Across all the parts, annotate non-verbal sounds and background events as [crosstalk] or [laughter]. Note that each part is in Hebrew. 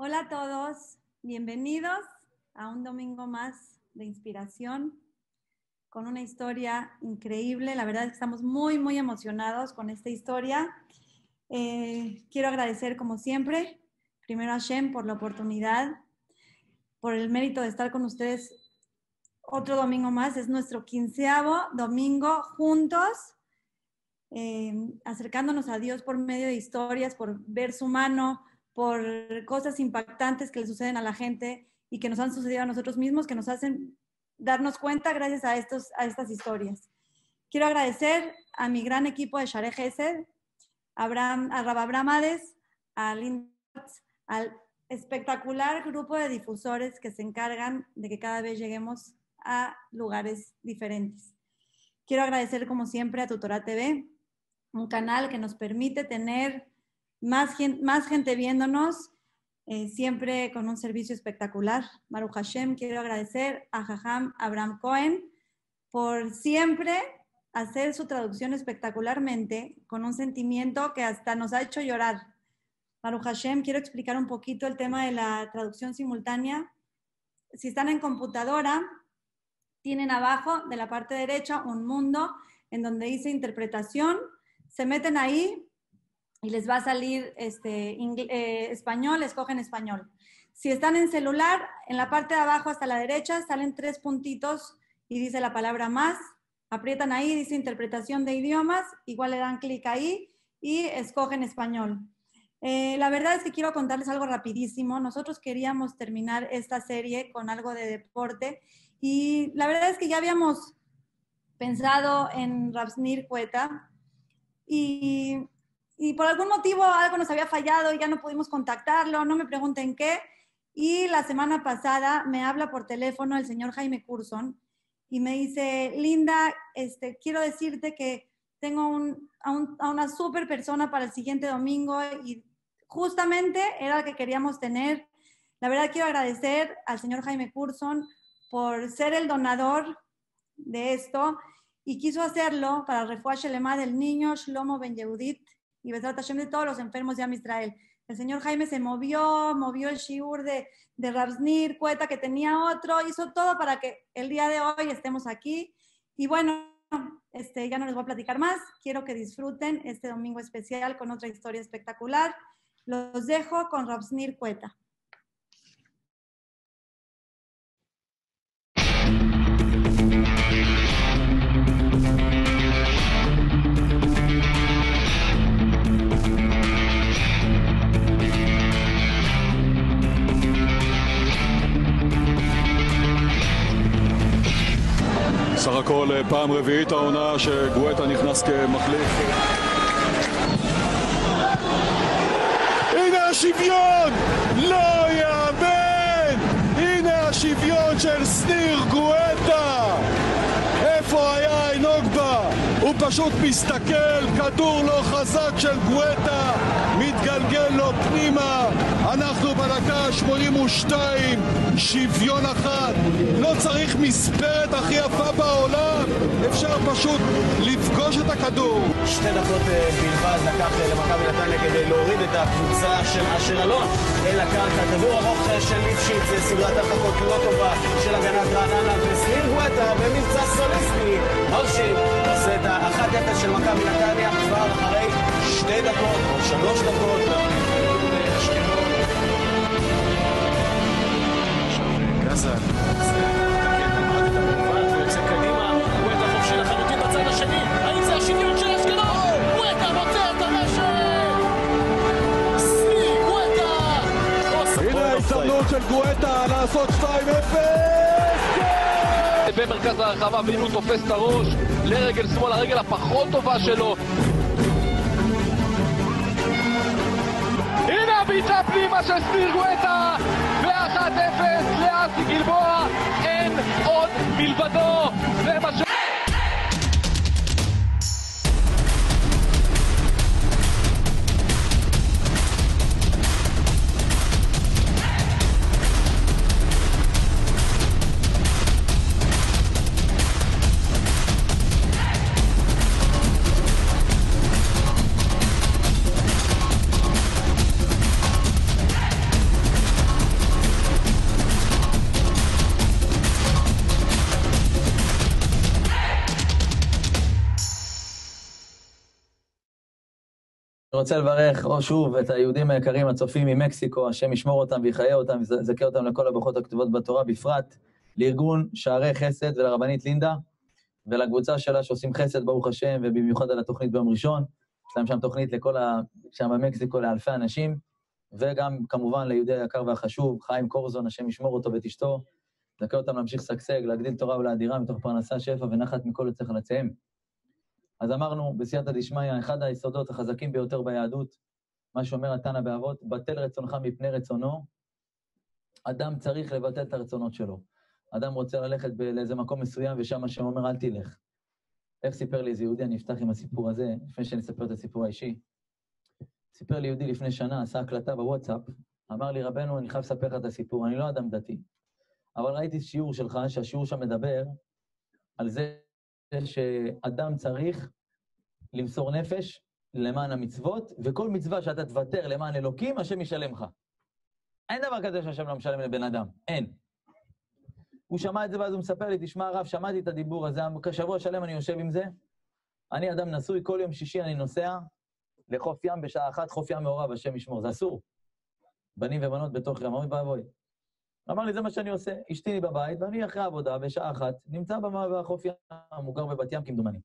Hola a todos, bienvenidos a un domingo más de inspiración con una historia increíble. La verdad es que estamos muy, muy emocionados con esta historia. Eh, quiero agradecer, como siempre, primero a Shem por la oportunidad, por el mérito de estar con ustedes otro domingo más. Es nuestro quinceavo domingo juntos, eh, acercándonos a Dios por medio de historias, por ver su mano, por cosas impactantes que le suceden a la gente y que nos han sucedido a nosotros mismos, que nos hacen darnos cuenta gracias a, estos, a estas historias. Quiero agradecer a mi gran equipo de Share Gesed, Abraham, a Rababram Hades, a al espectacular grupo de difusores que se encargan de que cada vez lleguemos a lugares diferentes. Quiero agradecer, como siempre, a Tutora TV, un canal que nos permite tener más gente, más gente viéndonos, eh, siempre con un servicio espectacular. Maru Hashem, quiero agradecer a Jajam Abraham Cohen por siempre hacer su traducción espectacularmente, con un sentimiento que hasta nos ha hecho llorar. Maru Hashem, quiero explicar un poquito el tema de la traducción simultánea. Si están en computadora, tienen abajo de la parte derecha un mundo en donde dice interpretación. Se meten ahí, y les va a salir este, eh, español, escogen español. Si están en celular, en la parte de abajo hasta la derecha salen tres puntitos y dice la palabra más. Aprietan ahí, dice interpretación de idiomas, igual le dan clic ahí y escogen español. Eh, la verdad es que quiero contarles algo rapidísimo. Nosotros queríamos terminar esta serie con algo de deporte y la verdad es que ya habíamos pensado en Rapsnir Cueta y y por algún motivo algo nos había fallado y ya no pudimos contactarlo, no me pregunten qué. Y la semana pasada me habla por teléfono el señor Jaime Curson y me dice, Linda, este, quiero decirte que tengo un, a, a, una super persona para el siguiente domingo y justamente era lo que queríamos tener. La verdad quiero agradecer al señor Jaime Curson por ser el donador de esto y quiso hacerlo para el refuaje del niño Shlomo Ben Yehudit, y Besrat Hashem de todos los enfermos de Am. El señor Jaime se movió, movió el shiur de, de Rabsnir, Cueta, que tenía otro, hizo todo para que el día de hoy estemos aquí. Y bueno, este, ya no les voy a platicar más. Quiero que disfruten este domingo especial con otra historia espectacular. Los dejo con Rabsnir Cueta. הכל פעם רביעית העונה שגואטה נכנס כמחליף. הנה השוויון! לא יאמן! הנה השוויון של שניר גואטה! הוא פשוט מסתכל, כדור לא חזק של גואטה, מתגלגל לו פנימה, אנחנו בדקה 82, שוויון אחת, לא צריך מספרת הכי יפה בעולם, אפשר פשוט לפגוש את הכדור. שתי דקות בלבד לקח למכבי נתניה כדי להוריד את הקבוצה של אשר אלון אל הקרקע. כדור ארוך של ליפשיץ, סדרת הרחקות לא טובה של הגנת רעננה, וסניר גואטה במבצע סוליסטי מרשים עושה את ה-1-0 של מכבי נתניה כבר אחרי שתי דקות או שלוש דקות. גזל. ויוצא קדימה, גואטה חופשי לחלוטין בצד השני, האם זה השוויון של אשקלון? גואטה מוצא את הרשת! סני גואטה! הנה ההזדמנות של גואטה לעשות 2-0! במרכז הרחבה ואם הוא תופס את הראש לרגל שמאל, הרגל הפחות טובה שלו. הנה הבעיטה פנימה של סניר גואטה ו-1-0 לאסי גלבוע, אין עוד מלבדו, זה מה ש... רוצה לברך שוב את היהודים היקרים הצופים ממקסיקו, השם ישמור אותם ויחיה אותם ויזכה אותם לכל הברכות הכתובות בתורה, בפרט לארגון שערי חסד ולרבנית לינדה, ולקבוצה שלה שעושים חסד, ברוך השם, ובמיוחד על התוכנית ביום ראשון. יש להם שם תוכנית לכל ה... שם במקסיקו לאלפי אנשים, וגם כמובן ליהודי היקר והחשוב, חיים קורזון, השם ישמור אותו ואת אשתו, יזכה אותם להמשיך לשגשג, להגדיל תורה ולאדירה מתוך פרנסה, שפע ונחת מכל יוצא חלציהם. אז אמרנו, בסייעתא דשמיא, אחד היסודות החזקים ביותר ביהדות, מה שאומר התנא באבות, בטל רצונך מפני רצונו, אדם צריך לבטל את הרצונות שלו. אדם רוצה ללכת לאיזה מקום מסוים, ושם השם אומר, אל תלך. איך סיפר לי איזה יהודי, אני אפתח עם הסיפור הזה, לפני שאני אספר את הסיפור האישי. סיפר לי יהודי לפני שנה, עשה הקלטה בוואטסאפ, אמר לי, רבנו, אני חייב לספר לך את הסיפור, אני לא אדם דתי, אבל ראיתי שיעור שלך, שהשיעור שם מדבר על זה שאדם צריך למסור נפש למען המצוות, וכל מצווה שאתה תוותר למען אלוקים, השם ישלם לך. אין דבר כזה שהשם לא משלם לבן אדם, אין. הוא שמע את זה ואז הוא מספר לי, תשמע הרב, שמעתי את הדיבור הזה, שבוע שלם אני יושב עם זה. אני אדם נשוי, כל יום שישי אני נוסע לחוף ים בשעה אחת, חוף ים מעורב, השם ישמור, זה אסור. בנים ובנות בתוך ים, אוי ואבוי. אמר לי, זה מה שאני עושה, אשתי בבית, ואני אחרי העבודה, בשעה אחת, נמצא בחוף ים, הוא גר בבת ים כמדומני.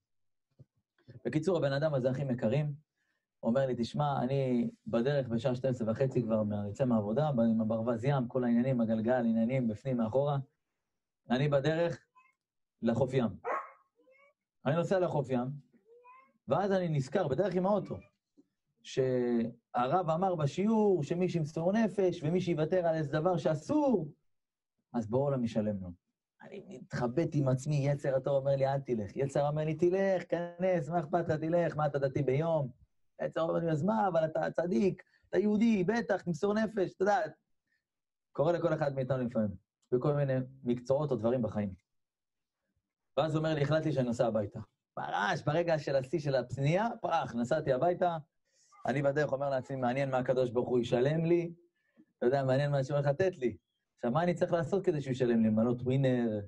בקיצור, הבן אדם הזה, אחים יקרים, אומר לי, תשמע, אני בדרך בשעה 12 וחצי כבר יוצא מהעבודה, עם הברווז ים, כל העניינים, הגלגל, עניינים, בפנים, מאחורה. אני בדרך לחוף ים. אני נוסע לחוף ים, ואז אני נזכר, בדרך עם האוטו, שהרב אמר בשיעור שמי שימסור נפש ומי שיוותר על איזה דבר שאסור, אז בואו עולם ישלם לו. אני מתחבט עם עצמי, יצר הטוב אומר לי, אל תלך. יצר אומר לי, תלך, כנס, מה אכפת לך, תלך, מה אתה דתי ביום? יצר אומר לי, אז מה, אבל אתה צדיק, אתה יהודי, בטח, תמסור נפש, אתה יודע. קורה לכל אחד מאיתנו לפעמים, בכל מיני מקצועות או דברים בחיים. ואז הוא אומר לי, החלטתי שאני נוסע הביתה. פרש, ברגע של השיא של הפנייה, פרח, נסעתי הביתה, אני בדרך אומר לעצמי, מעניין מה הקדוש ברוך הוא ישלם לי, אתה יודע, מעניין מה שהוא הולך לתת לי. עכשיו, מה אני צריך לעשות כדי שהוא ישלם לי? למנות ווינר,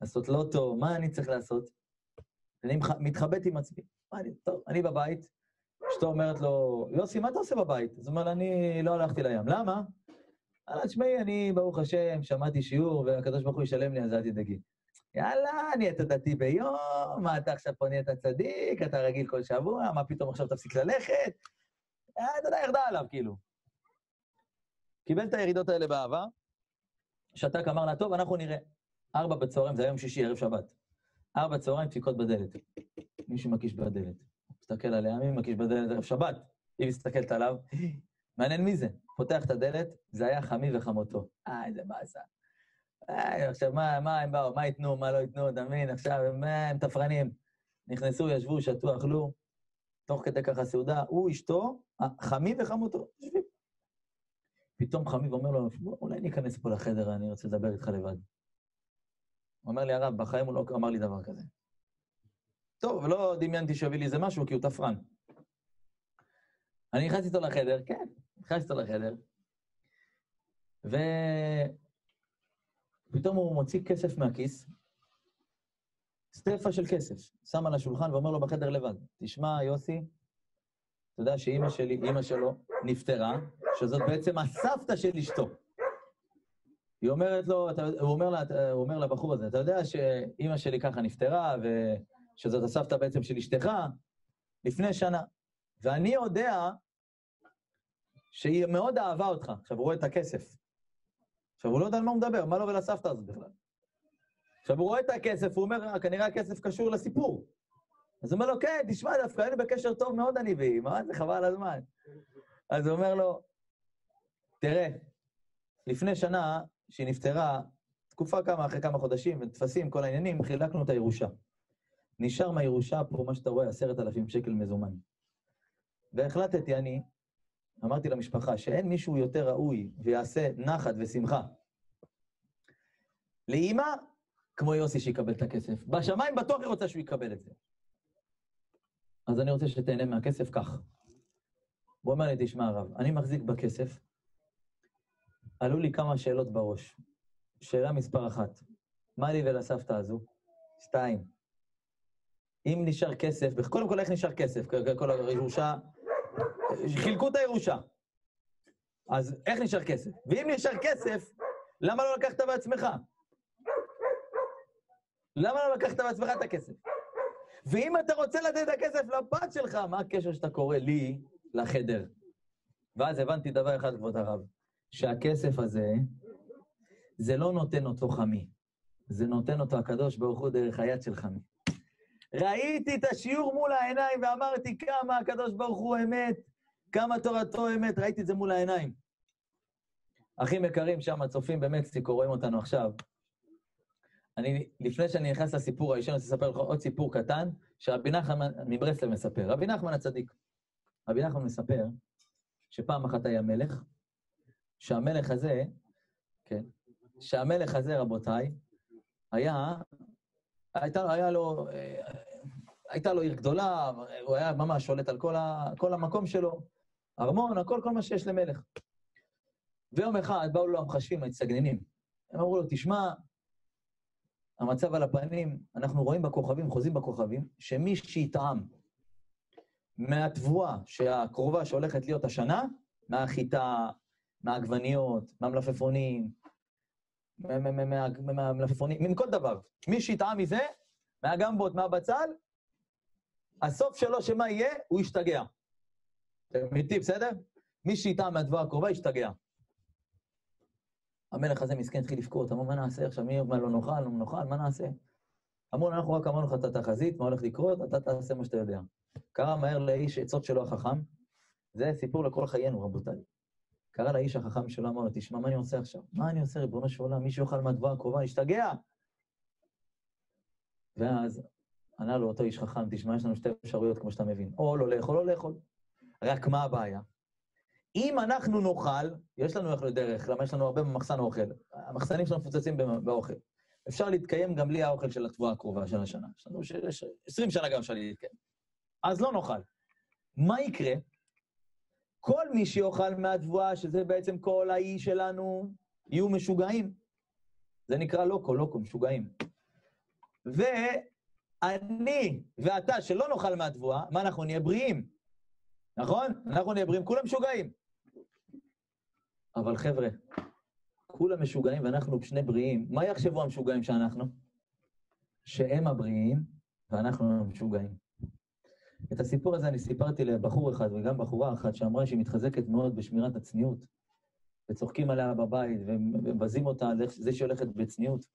לעשות לוטו, מה אני צריך לעשות? אני מתחבט עם עצמי. מה אני, טוב, אני בבית, אשתו אומרת לו, יוסי, מה אתה עושה בבית? אז הוא אומר אני לא הלכתי לים. למה? אמרה, תשמעי, אני, ברוך השם, שמעתי שיעור, והקדוש ברוך הוא ישלם לי, אז אל תדאגי. יאללה, נהיית דתי ביום, מה אתה עכשיו פה נהיית צדיק, אתה רגיל כל שבוע, מה פתאום עכשיו תפסיק ללכת? אתה יודע, ירדה עליו, כאילו. קיבל את הירידות האלה באהבה, שתק אמר לה, טוב, אנחנו נראה. ארבע בצהריים, זה היום שישי, ערב שבת. ארבע בצהריים, דפיקות בדלת. מישהו מקיש בדלת. מסתכל עליה, מי מקיש בדלת ערב שבת? היא מסתכלת עליו, מעניין מי זה. פותח את הדלת, זה היה חמי וחמותו. אה, איזה באסה. עכשיו, מה, מה הם באו? מה ייתנו, מה לא ייתנו, אתה מבין? עכשיו, הם, הם תפרנים. נכנסו, ישבו, שתו, אכלו, תוך כדי ככה סעודה, הוא, אשתו, חמי וחמותו, יושבים. פתאום חמיב אומר לו, בוא, אולי ניכנס פה לחדר, אני רוצה לדבר איתך לבד. הוא אומר לי, הרב, בחיים הוא לא אמר לי דבר כזה. טוב, לא דמיינתי שיביא לי איזה משהו, כי הוא תפרן. אני נכנסתי איתו לחדר, כן, נכנסתי איתו לחדר, ופתאום הוא מוציא כסף מהכיס, סטפה של כסף, שם על השולחן ואומר לו בחדר לבד, תשמע, יוסי, אתה יודע שאימא שלי, אימא שלו, נפטרה, שזאת בעצם הסבתא של אשתו. היא אומרת לו, אתה, הוא, אומר לה, הוא אומר לבחור הזה, אתה יודע שאימא שלי ככה נפטרה, ושזאת הסבתא בעצם של אשתך, לפני שנה. ואני יודע שהיא מאוד אהבה אותך. עכשיו, הוא רואה את הכסף. עכשיו, הוא לא יודע על מה הוא מדבר, מה לו ולסבתא הזאת בכלל. עכשיו, הוא רואה את הכסף, הוא אומר, כנראה הכסף קשור לסיפור. אז הוא אומר לו, כן, תשמע, דווקא היינו בקשר טוב מאוד, אני והיא, מה זה חבל על הזמן. אז הוא אומר לו, תראה, לפני שנה, שהיא נפטרה, תקופה כמה, אחרי כמה חודשים, וטפסים, כל העניינים, חילקנו את הירושה. נשאר מהירושה פה, מה שאתה רואה, עשרת אלפים שקל מזומן. והחלטתי אני, אמרתי למשפחה, שאין מישהו יותר ראוי ויעשה נחת ושמחה לאימא, כמו יוסי שיקבל את הכסף. בשמיים בטוח היא רוצה שהוא יקבל את זה. אז אני רוצה שתהנה מהכסף כך. הוא אומר לי, תשמע הרב, אני מחזיק בכסף, עלו לי כמה שאלות בראש. שאלה מספר אחת, מה לי ולסבתא הזו? שתיים, אם נשאר כסף, קודם כל איך נשאר כסף? כל הירושה חילקו את הירושה. אז איך נשאר כסף? ואם נשאר כסף, למה לא לקחת בעצמך? למה לא לקחת בעצמך את הכסף? ואם אתה רוצה לתת את הכסף לבת שלך, מה הקשר שאתה קורא לי לחדר? ואז הבנתי דבר אחד, כבוד הרב, שהכסף הזה, זה לא נותן אותו חמי, זה נותן אותו הקדוש ברוך הוא דרך היד של חמי. ראיתי את השיעור מול העיניים ואמרתי כמה הקדוש ברוך הוא אמת, כמה תורתו אמת, ראיתי את זה מול העיניים. אחים יקרים שם, צופים במקסיקו, רואים אותנו עכשיו. אני, לפני שאני נכנס לסיפור הראשון, אני רוצה לספר לך עוד סיפור קטן, שרבי נחמן מברסלב מספר. רבי נחמן הצדיק. רבי נחמן מספר שפעם אחת היה מלך, שהמלך הזה, כן, שהמלך הזה, רבותיי, היה, אה, הייתה לו עיר גדולה, הוא היה ממש שולט על כל המקום שלו, ארמון, הכל, כל מה שיש למלך. ויום אחד באו לו המחשבים, המצטגננים. הם אמרו לו, תשמע, המצב על הפנים, אנחנו רואים בכוכבים, חוזים בכוכבים, שמי שיטעם מהתבואה שהקרובה שהולכת להיות השנה, מהחיטה, מהעגבניות, מהמלפפונים, מהמלפפונים, מכל דבר. מי שיטעם מזה, מהגמבות, מהבצל, הסוף שלו, שמה יהיה? הוא ישתגע. אמיתי, בסדר? מי שיטעם מהתבואה הקרובה, ישתגע. המלך הזה מסכן התחיל לבכות, אמרו, מה נעשה עכשיו? מי אומר לא נאכל, לא נאכל, מה נעשה? אמרו, אנחנו רק אמרנו לך את התחזית, מה הולך לקרות, אתה תעשה מה שאתה יודע. קרא מהר לאיש עצות שלו החכם, זה סיפור לכל חיינו, רבותיי. קרא לאיש החכם שלו, אמר לו, תשמע, מה אני עושה עכשיו? מה אני עושה, ריבונו של עולם? מי שיאכל מהתבואה הקרובה, ישתגע! ואז ענה לו אותו איש חכם, תשמע, יש לנו שתי אפשרויות, כמו שאתה מבין, או לא לאכול או לאכול. רק מה הבעיה? אם אנחנו נאכל, יש לנו איך לדרך, למה יש לנו הרבה במחסן אוכל. המחסנים שלנו מפוצצים באוכל. אפשר להתקיים גם בלי האוכל של התבואה הקרובה של השנה. יש לנו 20 שנה גם אפשר להתקיים. אז לא נאכל. מה יקרה? כל מי שיאכל מהתבואה, שזה בעצם כל האי שלנו, יהיו משוגעים. זה נקרא לוקו, לוקו, משוגעים. ואני ואתה, שלא נאכל מהתבואה, מה אנחנו נהיה בריאים? נכון? אנחנו נהיה בריאים, כולם משוגעים. אבל חבר'ה, כולם משוגעים ואנחנו שני בריאים. מה יחשבו המשוגעים שאנחנו? שהם הבריאים ואנחנו המשוגעים. את הסיפור הזה אני סיפרתי לבחור אחד וגם בחורה אחת שאמרה שהיא מתחזקת מאוד בשמירת הצניעות, וצוחקים עליה בבית ומבזים אותה על זה שהיא הולכת בצניעות.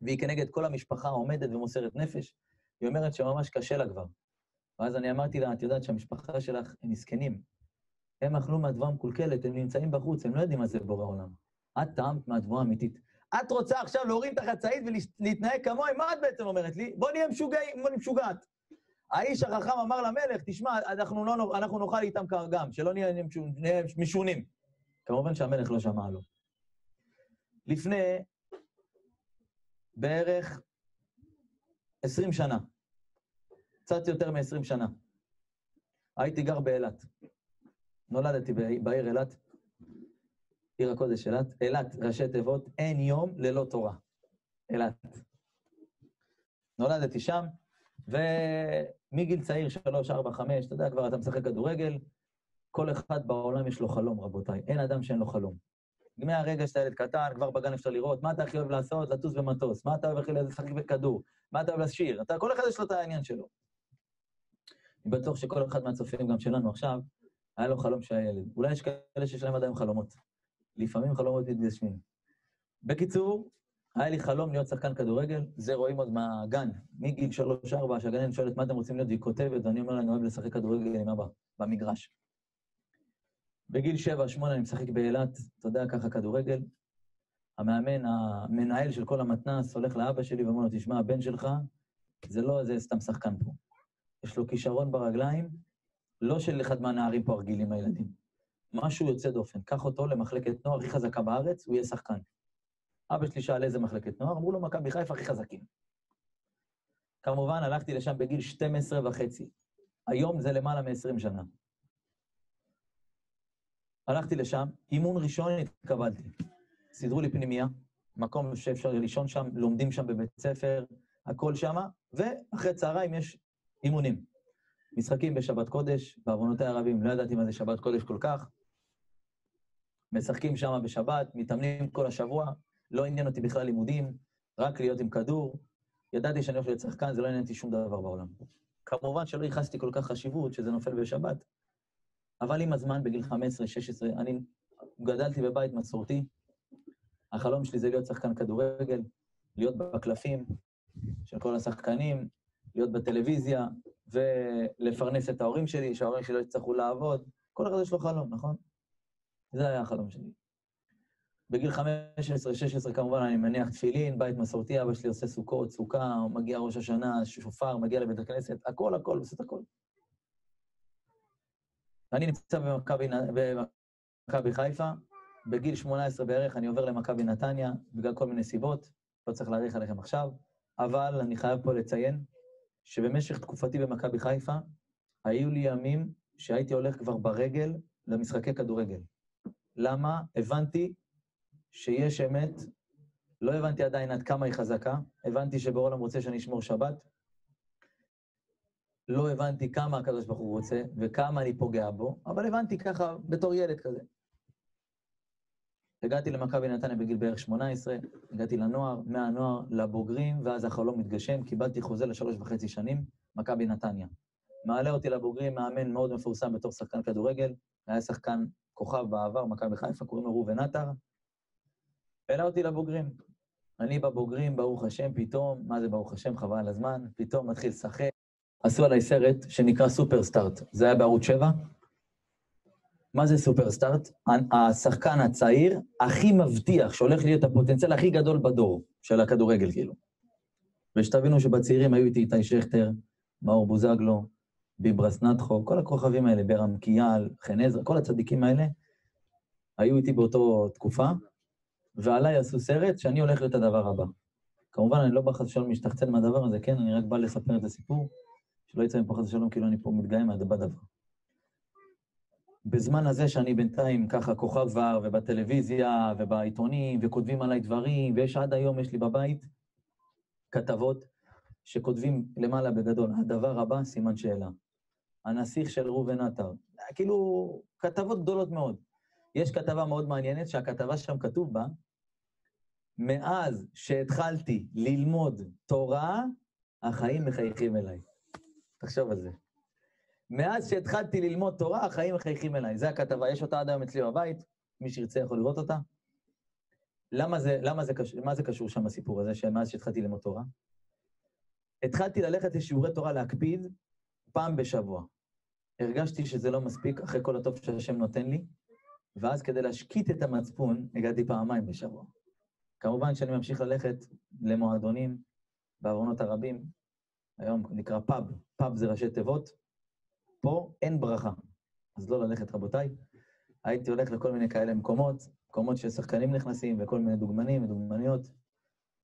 והיא כנגד כל המשפחה עומדת ומוסרת נפש. היא אומרת שממש קשה לה כבר. ואז אני אמרתי לה, את יודעת שהמשפחה שלך הם מסכנים, הם אכלו מהתבואה המקולקלת, הם נמצאים בחוץ, הם לא יודעים מה זה בורא עולם. את טעמת מהתבואה האמיתית. את רוצה עכשיו להוריד את החצאית ולהתנהג כמוה, מה את בעצם אומרת לי? בוא נהיה משוגעים, בוא נהיה משוגעת. האיש החכם אמר למלך, תשמע, אנחנו, לא, אנחנו נאכל איתם גם, שלא נהיה משונים. כמובן שהמלך לא שמע לו. לפני בערך 20 שנה, קצת יותר מ-20 שנה, הייתי גר באילת. נולדתי בעיר אילת, עיר הקודש אילת. אילת, ראשי תיבות, אין יום ללא תורה. אילת. נולדתי שם, ומגיל צעיר, שלוש, ארבע, חמש, אתה יודע, כבר אתה משחק כדורגל, כל אחד בעולם יש לו חלום, רבותיי. אין אדם שאין לו חלום. מהרגע שאתה ילד קטן, כבר בגן אפשר לראות, מה אתה הכי אוהב לעשות? לטוס במטוס. מה אתה אוהב הכי לשחק בכדור? מה אתה אוהב לשיר? אתה, כל אחד יש לו את העניין שלו. אני בטוח שכל אחד מהצופים, גם שלנו עכשיו, היה לו חלום שהיה ילד. אולי יש כאלה שיש להם עדיין חלומות. לפעמים חלומות מתגשמים. בקיצור, היה לי חלום להיות שחקן כדורגל, זה רואים עוד מהגן, מגיל שלוש-ארבע, שהגננת שואלת מה אתם רוצים להיות, והיא כותבת, ואני אומר לה, אני אוהב לשחק כדורגל עם אבא, במגרש. בגיל שבע-שמונה אני משחק באילת, אתה יודע, ככה כדורגל. המאמן, המנהל של כל המתנ"ס, הולך לאבא שלי ואומר לו, תשמע, הבן שלך, זה לא איזה סתם שחקן פה. יש לו כישרון ברגליים, לא של אחד מהנערים פה הרגילים, הילדים. משהו יוצא דופן. קח אותו למחלקת נוער הכי חזקה בארץ, הוא יהיה שחקן. אבא שלי שאל איזה מחלקת נוער, אמרו לו, מכבי חיפה הכי חזקים. כמובן, הלכתי לשם בגיל 12 וחצי. היום זה למעלה מ-20 שנה. הלכתי לשם, אימון ראשון התקבלתי. סידרו לי פנימייה, מקום שאפשר לישון שם, לומדים שם בבית ספר, הכל שמה, ואחרי צהריים יש אימונים. משחקים בשבת קודש, בעוונותיי הרבים, לא ידעתי מה זה שבת קודש כל כך. משחקים שם בשבת, מתאמנים כל השבוע, לא עניין אותי בכלל לימודים, רק להיות עם כדור. ידעתי שאני הולך להיות שחקן, זה לא עניין אותי שום דבר בעולם. כמובן שלא ייחסתי כל כך חשיבות שזה נופל בשבת, אבל עם הזמן, בגיל 15-16, אני גדלתי בבית מסורתי. החלום שלי זה להיות שחקן כדורגל, להיות בקלפים של כל השחקנים, להיות בטלוויזיה, ולפרנס את ההורים שלי, שההורים שלי לא יצטרכו לעבוד. כל אחד יש לו חלום, נכון? זה היה החלום שלי. בגיל 15-16 כמובן אני מניח תפילין, בית מסורתי, אבא שלי עושה סוכות, סוכה, מגיע ראש השנה, שופר, מגיע לבית הכנסת, הכל, הכל, עושה את הכל. אני נמצא במכבי, במכבי חיפה, בגיל 18 בערך אני עובר למכבי נתניה, בגלל כל מיני סיבות, לא צריך להאריך עליכם עכשיו, אבל אני חייב פה לציין שבמשך תקופתי במכבי חיפה, היו לי ימים שהייתי הולך כבר ברגל למשחקי כדורגל. למה? הבנתי שיש אמת, לא הבנתי עדיין עד כמה היא חזקה, הבנתי שבעולם רוצה שאני אשמור שבת, לא הבנתי כמה הקדוש ברוך הוא רוצה וכמה אני פוגע בו, אבל הבנתי ככה בתור ילד כזה. הגעתי למכבי נתניה בגיל בערך 18, הגעתי לנוער, מהנוער לבוגרים, ואז החלום מתגשם, קיבלתי חוזה לשלוש וחצי שנים, מכבי נתניה. מעלה אותי לבוגרים, מאמן מאוד מפורסם בתור שחקן כדורגל, היה שחקן כוכב בעבר, מכבי חיפה, קוראים לו ראובן עטר. העלה אותי לבוגרים. אני בבוגרים, ברוך השם, פתאום, מה זה ברוך השם, חבל על הזמן, פתאום מתחיל לשחק. עשו עליי סרט שנקרא סופרסטארט, זה היה בערוץ 7. מה זה סופרסטארט? השחקן הצעיר הכי מבטיח, שהולך להיות הפוטנציאל הכי גדול בדור של הכדורגל, כאילו. ושתבינו שבצעירים היו איתי איתי שכטר, מאור בוזגלו, ביברס נטחו, כל הכוכבים האלה, ברם קיאל, חן עזרא, כל הצדיקים האלה, היו איתי באותו תקופה, ועליי עשו סרט שאני הולך להיות הדבר הבא. כמובן, אני לא בא חס ושלום להשתחצן מהדבר הזה, כן? אני רק בא לספר את הסיפור, שלא יצא מפה חס ושלום כאילו אני פה מתגאה מהדבר. בזמן הזה שאני בינתיים ככה כוכב ור, ובטלוויזיה, ובעיתונים, וכותבים עליי דברים, ויש עד היום, יש לי בבית כתבות שכותבים למעלה בגדול, הדבר הבא, סימן שאלה. הנסיך של ראובן עטר. כאילו, כתבות גדולות מאוד. יש כתבה מאוד מעניינת, שהכתבה שם כתוב בה, מאז שהתחלתי ללמוד תורה, החיים מחייכים אליי. תחשוב על זה. מאז שהתחלתי ללמוד תורה, החיים מחייכים אליי. זו הכתבה, יש אותה עד היום אצלי בבית, מי שירצה יכול לראות אותה. למה זה, למה זה, קשור, מה זה קשור שם הסיפור הזה, שמאז שהתחלתי ללמוד תורה? התחלתי ללכת לשיעורי תורה להקפיד פעם בשבוע. הרגשתי שזה לא מספיק אחרי כל הטוב שהשם נותן לי, ואז כדי להשקיט את המצפון, הגעתי פעמיים בשבוע. כמובן שאני ממשיך ללכת למועדונים בעוונות הרבים, היום נקרא פאב, פאב זה ראשי תיבות, פה אין ברכה. אז לא ללכת, רבותיי. הייתי הולך לכל מיני כאלה מקומות, מקומות ששחקנים נכנסים, וכל מיני דוגמנים ודוגמניות.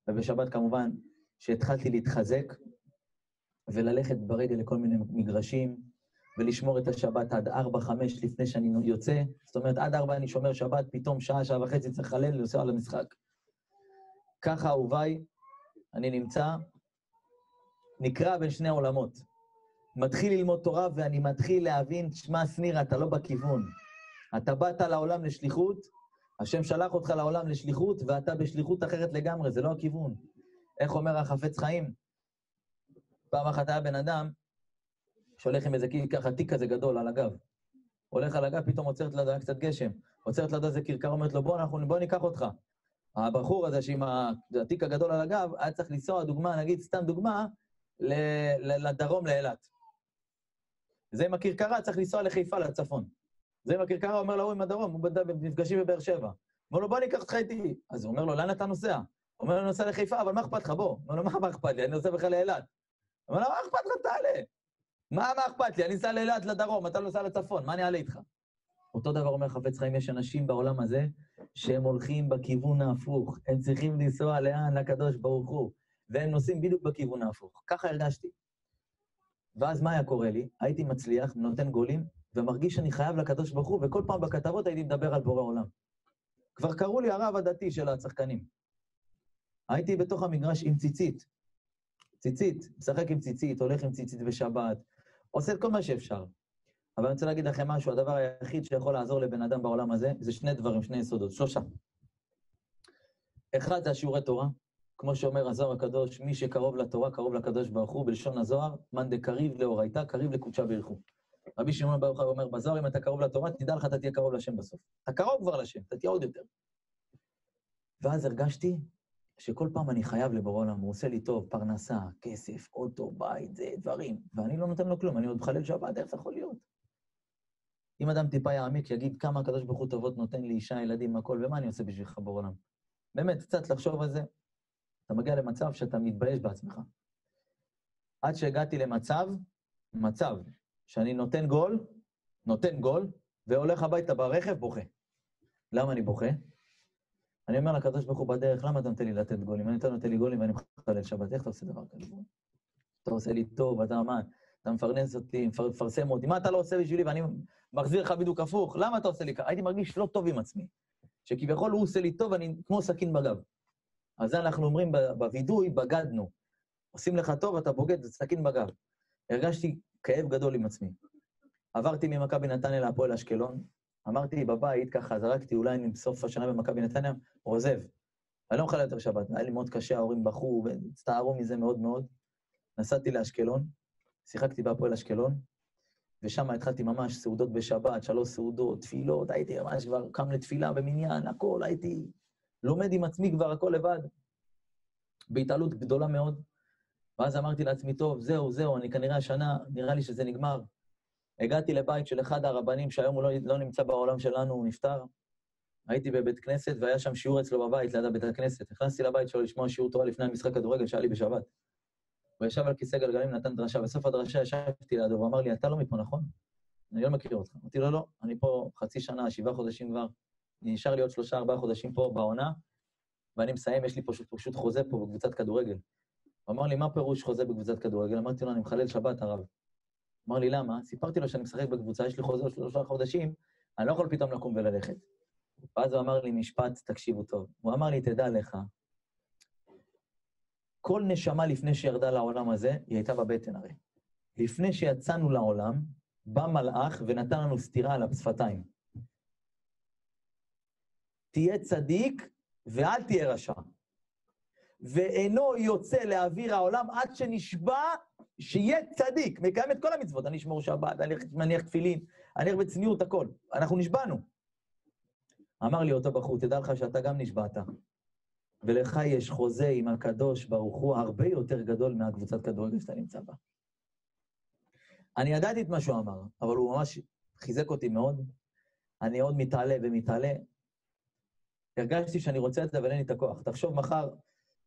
ובשבת כמובן, שהתחלתי להתחזק וללכת ברגל לכל מיני מגרשים, ולשמור את השבת עד 4-5 לפני שאני יוצא. זאת אומרת, עד 4 אני שומר שבת, פתאום שעה, שעה וחצי צריך לחלל, לנסוע למשחק. ככה, אהוביי, אני נמצא, נקרע בין שני עולמות. מתחיל ללמוד תורה ואני מתחיל להבין, תשמע, שניר, אתה לא בכיוון. אתה באת לעולם לשליחות, השם שלח אותך לעולם לשליחות, ואתה בשליחות אחרת לגמרי, זה לא הכיוון. איך אומר החפץ חיים? פעם אחת היה בן אדם שהולך עם איזה ככה תיק כזה גדול על הגב. הולך על הגב, פתאום עוצרת לידו, היה קצת גשם. עוצרת לידו איזה כרכר, אומרת לו, בוא, אנחנו, בוא ניקח אותך. הבחור הזה שעם התיק הגדול על הגב, היה צריך לנסוע, דוגמה, נגיד, סתם דוגמה, לדרום, לאילת. זה עם הכרכרה, צריך לנסוע לחיפה, לצפון. זה עם הכרכרה, אומר להוא עם הדרום, הוא במפגשים בבאר שבע. אומר לו, בוא ניקח אותך איתי. אז הוא אומר לו, לאן אתה נוסע? הוא אומר לו, אני נוסע לחיפה, אבל מה אכפת לך? בוא. אומר לו, מה אכפת לי? אני נוסע בכלל לאילת. אומר לו, מה אכפת לך? תעלה. מה, מה אכפת לי? אני אסע לאילת, לדרום, אתה נוסע לצפון, מה אני אעלה איתך? אותו דבר אומר חפץ חיים, יש אנשים בעולם הזה שהם הולכים בכיוון ההפוך. הם צריכים לנסוע לאן? לקדוש ברוך הוא. והם נוסעים בדיוק בכיוון ההפוך. ככה הרגשתי. ואז מה היה קורה לי? הייתי מצליח, נותן גולים, ומרגיש שאני חייב לקדוש ברוך הוא, וכל פעם בכתבות הייתי מדבר על בורא עולם. כבר קראו לי הרב הדתי של השחקנים. הייתי בתוך המגרש עם ציצית. ציצית, משחק עם ציצית, הולך עם ציצית בשבת, עושה את כל מה שאפשר. אבל אני רוצה להגיד לכם משהו, הדבר היחיד שיכול לעזור לבן אדם בעולם הזה, זה שני דברים, שני יסודות, שלושה. אחד זה השיעורי תורה, כמו שאומר הזוהר הקדוש, מי שקרוב לתורה, קרוב לקדוש ברוך הוא, בלשון הזוהר, מאן דקריב לאורייתא, קריב לקודשה ברכו. רבי שמעון ברוך הוא אומר בזוהר, אם אתה קרוב לתורה, תדע לך, אתה תהיה קרוב לשם בסוף. אתה קרוב כבר לשם, אתה תהיה עוד יותר. ואז הרגשתי שכל פעם אני חייב לבורא עולם, הוא עושה לי טוב, פרנסה, כסף, אוטו, בית, זה, דברים, ואני לא נותן לו כלום, אני עוד מחלל שבת, איך זה יכול להיות? אם אדם טיפה יעמיק, יגיד כמה הקדוש ברוך הוא טובות נותן לי אישה, ילדים, הכל, ומה אני עושה בשבילך בורא עולם? באמת, קצת לחשוב על זה, אתה מגיע למצב שאתה מתבייש בעצמך. עד שהגעתי למצב, מצב, שאני נותן גול, נותן גול, והולך הביתה ברכב, בוכה. למה אני בוכה? אני אומר לקדוש ברוך הוא בדרך, למה אתה נותן לי לתת גולים? אני נותן לי גולים ואני מחלל שבת, איך אתה עושה דבר כזה? אתה עושה לי טוב, אתה מה? אתה מפרנס אותי, מפרסם אותי, מה אתה לא עושה בשבילי ואני מחזיר לך בדיוק הפוך? למה אתה עושה לי ככה? הייתי מרגיש לא טוב עם עצמי. שכביכול הוא עושה לי טוב, אני כמו סכין בגב. אז זה אנחנו אומרים בווידוי, בגדנו. עושים לך טוב, אתה בוגד, זה סכין בגב. הרגשתי כאב גדול עם עצמי. עברתי ממכבי נתניה להפועל אשקלון, אמרתי בבית, ככה זרקתי, אולי אני בסוף השנה במכבי נתניה, עוזב. אני לא מחלל יותר שבת, היה לי מאוד קשה, ההורים בכו והצטערו מזה מאוד מאוד. נסעתי לאשקלון, שיחקתי בהפועל אשקלון, ושם התחלתי ממש סעודות בשבת, שלוש סעודות, תפילות, הייתי ממש כבר קם לתפילה במניין, הכל, הייתי לומד עם עצמי כבר הכל לבד, בהתעלות גדולה מאוד. ואז אמרתי לעצמי, טוב, זהו, זהו, אני כנראה השנה, נראה לי שזה נגמר. הגעתי לבית של אחד הרבנים שהיום הוא לא, לא נמצא בעולם שלנו, הוא נפטר. הייתי בבית כנסת והיה שם שיעור אצלו בבית, ליד בית הכנסת. נכנסתי לבית שלו לשמוע שיעור תורה לפני המשחק כדורגל שהיה לי בשבת. הוא ישב על כיסא גלגלים, נתן דרשה, בסוף הדרשה ישבתי לידו, והוא אמר לי, אתה לא מפה, נכון? אני לא מכיר אותך. אמרתי לו, לא, אני פה חצי שנה, שבעה חודשים כבר. נשאר לי עוד שלושה, ארבעה חודשים פה בעונה, ואני מסיים, יש לי פשוט, פשוט חוזה פה בקבוצת כדורגל. הוא אמר לי, מה פירוש חוזה בקבוצת כדורגל? אמרתי לו, אני מחלל שבת, הרב. אמר לי, למה? סיפרתי לו שאני משחק בקבוצה, יש לי חוזה עוד שלושה חודשים, אני לא יכול פתאום לקום וללכת. ואז הוא אמר לי משפט, תקשיבו טוב. הוא אמר לי, תדע לך, כל נשמה לפני שירדה לעולם הזה, היא הייתה בבטן הרי. לפני שיצאנו לעולם, בא מלאך ונתן לנו סטירה על השפתיים. תהיה צדיק ואל תהיה רשע. ואינו יוצא לאוויר העולם עד שנשבע שיהיה צדיק, מקיים את כל המצוות. אני אשמור שבת, אני מניח תפילין, אני אלך בצניעות, הכל. אנחנו נשבענו. אמר לי אותו בחור, תדע לך שאתה גם נשבעת. ולך יש חוזה עם הקדוש ברוך הוא הרבה יותר גדול מהקבוצת כדורגל שאתה נמצא בה. אני ידעתי את מה שהוא אמר, אבל הוא ממש חיזק אותי מאוד. אני עוד מתעלה ומתעלה. הרגשתי שאני רוצה את זה, אבל אין לי את הכוח. תחשוב מחר,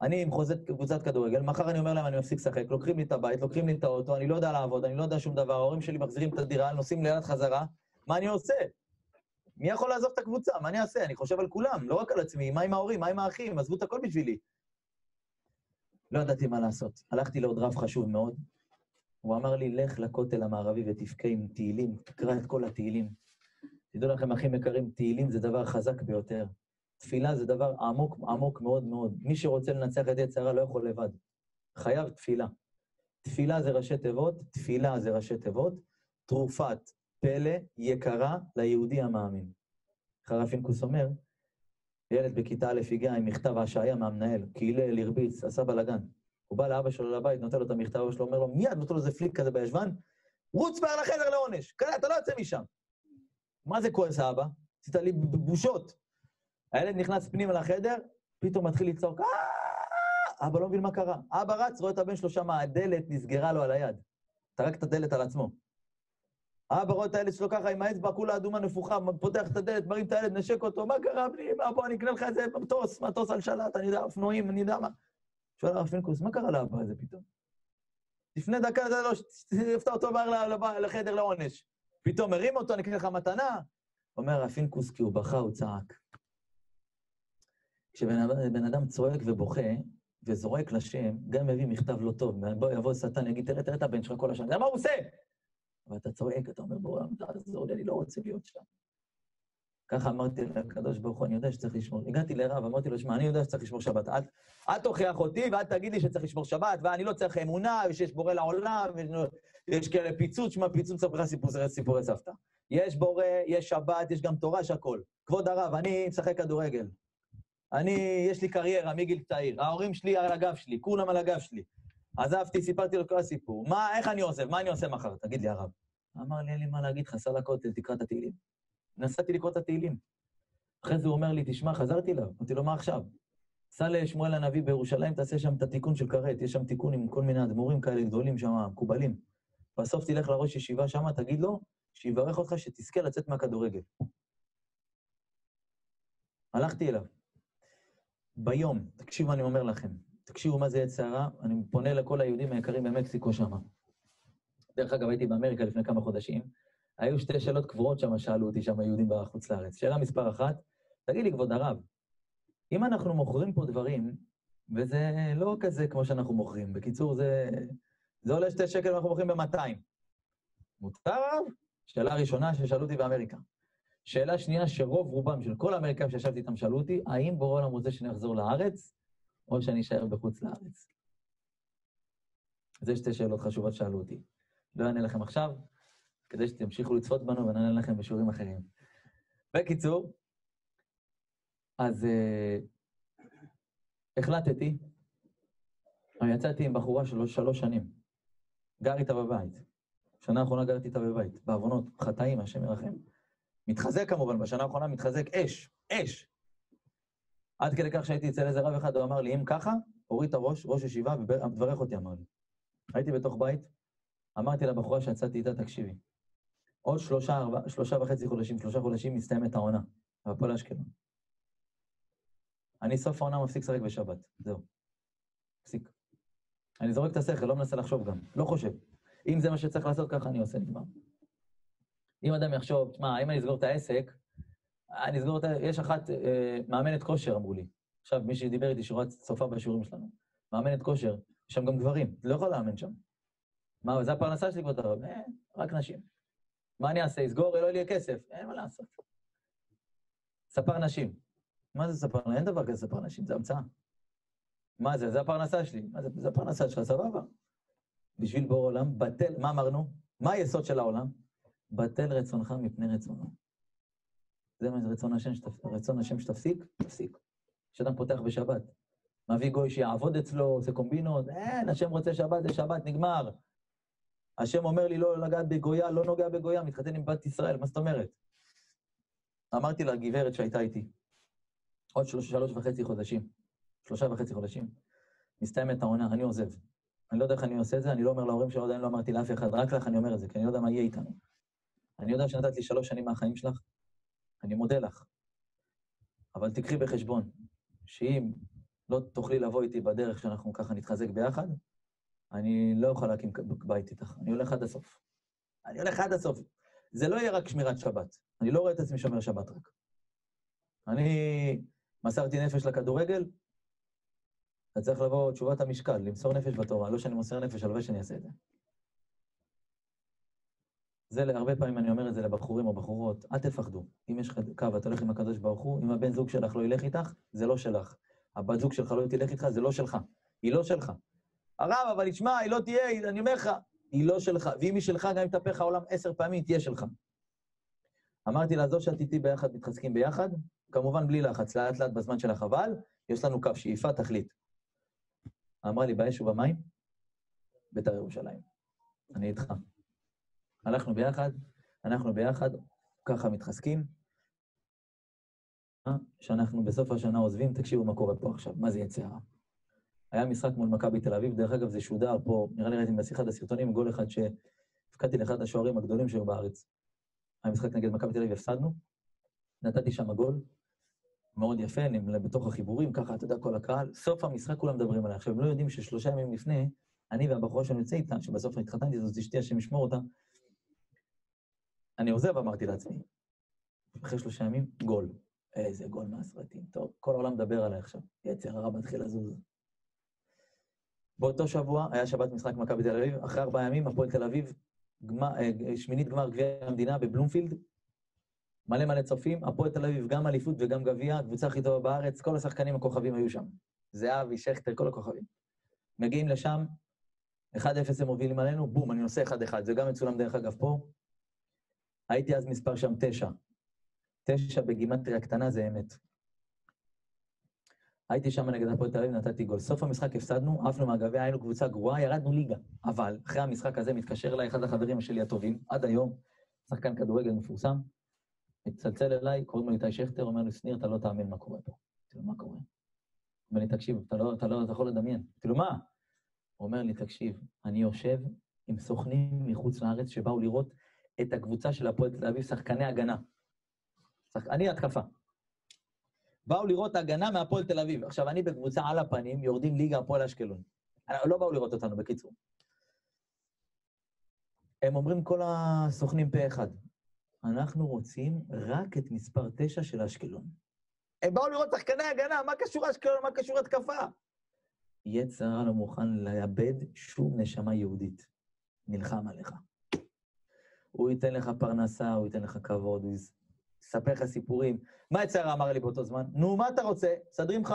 אני עם חוזה קבוצת כדורגל, מחר אני אומר להם, אני מפסיק לשחק, לוקחים לי את הבית, לוקחים לי את האוטו, אני לא יודע לעבוד, אני לא יודע שום דבר, ההורים שלי מחזירים את הדירה, נוסעים ליד חזרה, מה אני עושה? מי יכול לעזוב את הקבוצה? מה אני אעשה? אני חושב על כולם, לא רק על עצמי. מה עם ההורים? מה עם האחים? עזבו את הכל בשבילי. לא ידעתי מה לעשות. הלכתי לעוד רב חשוב מאוד. הוא אמר לי, לך לכותל המערבי ותבכה עם תהילים, תקרא את כל התהילים. תדעו לכם, אחים יקרים, תהילים זה דבר חזק ביותר. תפילה זה דבר עמוק, עמוק מאוד מאוד. מי שרוצה לנצח את יצרה לא יכול לבד. חייב תפילה. תפילה זה ראשי תיבות, תפילה זה ראשי תיבות, תרופת פלא יקרה ליהודי המאמין. איך הרב פינקוס אומר, ילד בכיתה א' הגיע עם מכתב השעיה מהמנהל, קילל, הרביץ, עשה בלאגן. הוא בא לאבא שלו לבית, נותן לו את המכתב, אבא שלו אומר לו, מיד נותן לו איזה פליק כזה בישבן, רוץ מהר לחדר לעונש, כזה, אתה לא יוצא משם. מה זה כועס האבא? עשית לי בושות. הילד נכנס פנימה לחדר, פתאום מתחיל לצעוק, אה, אבא לא מבין מה קרה. אבא רץ, רואה את הבן שלו שם, הדלת נסגרה לו על היד. טרק את הדלת על עצמו. אבא רואה את הילד שלו ככה עם האצבע כולה אדומה נפוחה, פותח את הדלת, מרים את הילד, נשק אותו, מה קרה, בני? מה, בוא, אני אקנה לך איזה מטוס, מטוס על שלט, אני יודע, אופנועים, אני יודע מה. שואל הרב פינקוס, מה קרה לאבא הזה פתאום? לפני דקה זה לא, הפתע אותו מהר לחדר לעונש. פתאום הרים אותו, אני אקנה לך מתנה. אומר הרב פינקוס, כי הוא בכה, הוא צעק. כשבן אדם צועק ובוכה, וזורק לשם, גם מביא מכתב לא טוב. בוא יבוא שטן, יגיד, תראה, תראה את הבן שלך כל השנה, מה הוא עושה? ואתה צועק, אתה אומר, בואו, תעזור לי, אני לא רוצה להיות שם. ככה אמרתי לקדוש ברוך הוא, אני יודע שצריך לשמור. הגעתי לרב, אמרתי לו, שמע, אני יודע שצריך לשמור שבת. אל, אל תוכיח אותי ואל תגיד לי שצריך לשמור שבת, ואני לא צריך אמונה, ושיש בורא לעולם, ויש כאלה פיצוץ, שמע פיצוץ, ספר לך סיפורי, סיפורי סבתא. יש בורא, יש שבת, יש גם תורה, יש הכל. כבוד הרב, אני משחק כדורגל. אני, יש לי קריירה מגיל צעיר, ההורים שלי על הגב שלי, כולם על הגב שלי. עזבתי, סיפרתי לו כל הסיפור. מה, איך אני עוזב? מה אני עושה מחר? תגיד לי, הרב. אמר לי, אין לי מה להגיד לך, סע לכותל, תקרא את התהילים. נסעתי לקרוא את התהילים. אחרי זה הוא אומר לי, תשמע, חזרתי אליו. אמרתי לו, מה עכשיו? סע לשמואל הנביא בירושלים, תעשה שם את התיקון של כרת, יש שם תיקון עם כל מיני אדמו"רים כאלה גדולים שם, מקובלים. בסוף תלך לראש ישיבה שם, תגיד לו, שיברך אותך שתזכה לצאת מהכדורגל. הלכתי אליו. ביום, תקשיבו, אני אומר לכם, תקשיבו מה זה עת סערה, אני פונה לכל היהודים היקרים במקסיקו שם. דרך אגב, הייתי באמריקה לפני כמה חודשים, היו שתי שאלות קבועות שם, שאלו אותי שם היהודים בחוץ לארץ. שאלה מספר אחת, תגיד לי, כבוד הרב, אם אנחנו מוכרים פה דברים, וזה לא כזה כמו שאנחנו מוכרים, בקיצור, זה, זה עולה שתי שקל ואנחנו מוכרים ב-200. מותר? שאלה ראשונה ששאלו אותי באמריקה. שאלה שנייה, שרוב רובם של כל האמריקאים שישבתי איתם שאלו אותי, האם בורא עולם רוצה שאני אחזור לארץ, או שאני אשאר בחוץ לארץ? זה שתי שאלות חשובות שאלו אותי. לא אענה לכם עכשיו, כדי שתמשיכו לצפות בנו ונענה לכם בשיעורים אחרים. בקיצור, אז uh, החלטתי, אני יצאתי עם בחורה שלוש, שלוש שנים, גר איתה בבית. שנה האחרונה גרתי איתה בבית, בעוונות, חטאים, השם ירחם. מתחזק כמובן, בשנה האחרונה מתחזק אש, אש. עד כדי כך שהייתי אצל איזה רב אחד, הוא אמר לי, אם ככה, הוריד את הראש, ראש ישיבה, וברך אותי, אמר לי. הייתי בתוך בית, אמרתי לבחורה שיצאתי איתה, תקשיבי, עוד שלושה, ארבע, שלושה וחצי חודשים, שלושה חודשים מסתיימת העונה, בהפועל אשקלון. אני סוף העונה מפסיק לשחק בשבת, זהו. מפסיק. אני זורק את השכל, לא מנסה לחשוב גם, לא חושב. אם זה מה שצריך לעשות, ככה אני עושה, נגמר. אם אדם יחשוב, תשמע, אם אני אסגור את העסק, אני אסגור את ה... יש אחת, אה, מאמנת כושר, אמרו לי. עכשיו, מי שדיבר איתי, שורת צופה בשיעורים שלנו. מאמנת כושר, יש שם גם גברים, לא יכול לאמן שם. מה, זה הפרנסה שלי, כבוד הרב? אה, רק נשים. מה אני אעשה? אסגור, לא יהיה כסף. אין מה לעשות. ספר נשים. מה זה ספר? אין דבר כזה ספר נשים, זה המצאה. מה זה? זה הפרנסה שלי. מה זה? זה הפרנסה שלך, סבבה. בשביל בור עולם, בטל, מה אמרנו? מה היסוד של העולם? בטל רצונך מפני רצונו. זה מה רצון השם, שתפ... רצון השם שתפסיק, תפסיק. כשאדם פותח בשבת, מביא גוי שיעבוד אצלו, עושה קומבינות, אין, השם רוצה שבת, זה שבת, נגמר. השם אומר לי לא לגעת בגויה, לא נוגע בגויה, מתחתן עם בת ישראל, מה זאת אומרת? אמרתי לגברת שהייתה איתי, עוד שלוש, שלוש וחצי חודשים, שלושה וחצי חודשים, מסתיימת העונה, אני עוזב. אני לא יודע איך אני עושה את זה, אני לא אומר להורים שלו, עדיין לא אמרתי לאף אחד, רק לך אני אומר את זה, כי אני לא יודע מה יהיה איתנו. אני יודע שנתת לי שלוש שנים מהחיים שלך, אני מודה לך. אבל תקחי בחשבון שאם לא תוכלי לבוא איתי בדרך שאנחנו ככה נתחזק ביחד, אני לא אוכל להקים בית איתך, אני הולך עד הסוף. אני הולך עד הסוף. זה לא יהיה רק שמירת שבת. אני לא רואה את עצמי שומר שבת רק. אני מסרתי נפש לכדורגל, אתה צריך לבוא תשובת המשקל, למסור נפש בתורה, לא שאני מוסר נפש, הלוואי שאני אעשה את זה. זה הרבה פעמים אני אומר את זה לבחורים או בחורות, אל תפחדו. אם יש לך קו ואתה הולך עם הקדוש ברוך הוא, אם הבן זוג שלך לא ילך איתך, זה לא שלך. הבת זוג שלך לא תלך איתך, זה לא שלך. היא לא שלך. הרב, אבל תשמע, היא לא תהיה, אני אומר לך, היא לא שלך. ואם היא שלך, גם אם תהפך העולם עשר פעמים, היא תהיה שלך. אמרתי לה, זו שאת איתי ביחד, מתחזקים ביחד, כמובן בלי לחץ, לאט לאט בזמן של החבל, יש לנו קו שאיפה, תחליט. אמרה לי, באש ובמים, בית"ר ירושלים. אני איתך. הלכנו ביחד, אנחנו ביחד, ככה מתחזקים. שאנחנו בסוף השנה עוזבים, תקשיבו מה קורה פה עכשיו, מה זה יצירה. היה משחק מול מכבי תל אביב, דרך אגב זה שודר פה, נראה לי ראיתי באחד הסרטונים, גול אחד שהפקדתי לאחד השוערים הגדולים שהיו בארץ. היה משחק נגד מכבי תל אביב, הפסדנו, נתתי שם גול, מאוד יפה, אני בתוך החיבורים, ככה, אתה יודע, כל הקהל. סוף המשחק כולם מדברים עליי. עכשיו, הם לא יודעים ששלושה ימים לפני, אני והבחורה שאני יוצא איתה, שבסוף התחתנתי, זאת אשתי, השם ישמור אותה, אני עוזב, אמרתי לעצמי. אחרי שלושה ימים, גול. איזה גול מהסרטים. טוב, כל העולם מדבר עליי עכשיו. יצר הרע מתחיל לזוז. באותו שבוע היה שבת משחק מכבי תל אביב, אחרי ארבעה ימים, הפועל תל אביב, גמר, אה, שמינית גמר גביע המדינה בבלומפילד, מלא מלא צופים, הפועל תל אביב גם אליפות וגם גביע, הקבוצה הכי טובה בארץ, כל השחקנים הכוכבים היו שם. זהבי, שכטר, כל הכוכבים. מגיעים לשם, 1-0 הם מובילים עלינו, בום, אני נוסע 1-1. זה גם מצולם דרך אגב פה. הייתי אז מספר שם 9. 9 בגימטריה קטנה זה אמת. הייתי שם נגד הפועל תל אביב, נתתי גול. סוף המשחק הפסדנו, עפנו מהגביע, היינו קבוצה גרועה, ירדנו ליגה. אבל אחרי המשחק הזה מתקשר אליי אחד החברים שלי הטובים, עד היום, שחקן כדורגל מפורסם, מצלצל אליי, קוראים לו איתי שכטר, אומר לי, שניר, אתה לא תאמין מה קורה פה. אמרתי לו, מה קורה? אומר לי, תקשיב, אתה לא, אתה לא אתה יכול לדמיין. אמרתי לו, מה? הוא אומר לי, תקשיב, אני יושב עם סוכנים מחוץ לארץ שבאו לראות את הקבוצה של הפועל תל אביב, שחקני הגנה. שח... אני התקפה. באו לראות הגנה מהפועל תל אביב. עכשיו, אני בקבוצה על הפנים, יורדים ליגה הפועל אשקלון. לא באו לראות אותנו, בקיצור. הם אומרים כל הסוכנים פה אחד, אנחנו רוצים רק את מספר 9 של אשקלון. הם באו לראות שחקני הגנה, מה קשור אשקלון, מה קשור התקפה? יצר לא מוכן לאבד שום נשמה יהודית. נלחם עליך. הוא ייתן לך פרנסה, הוא ייתן לך כבוד, הוא יספר לך סיפורים. מה יצר אמר לי באותו זמן? נו, מה אתה רוצה? מסדרים לך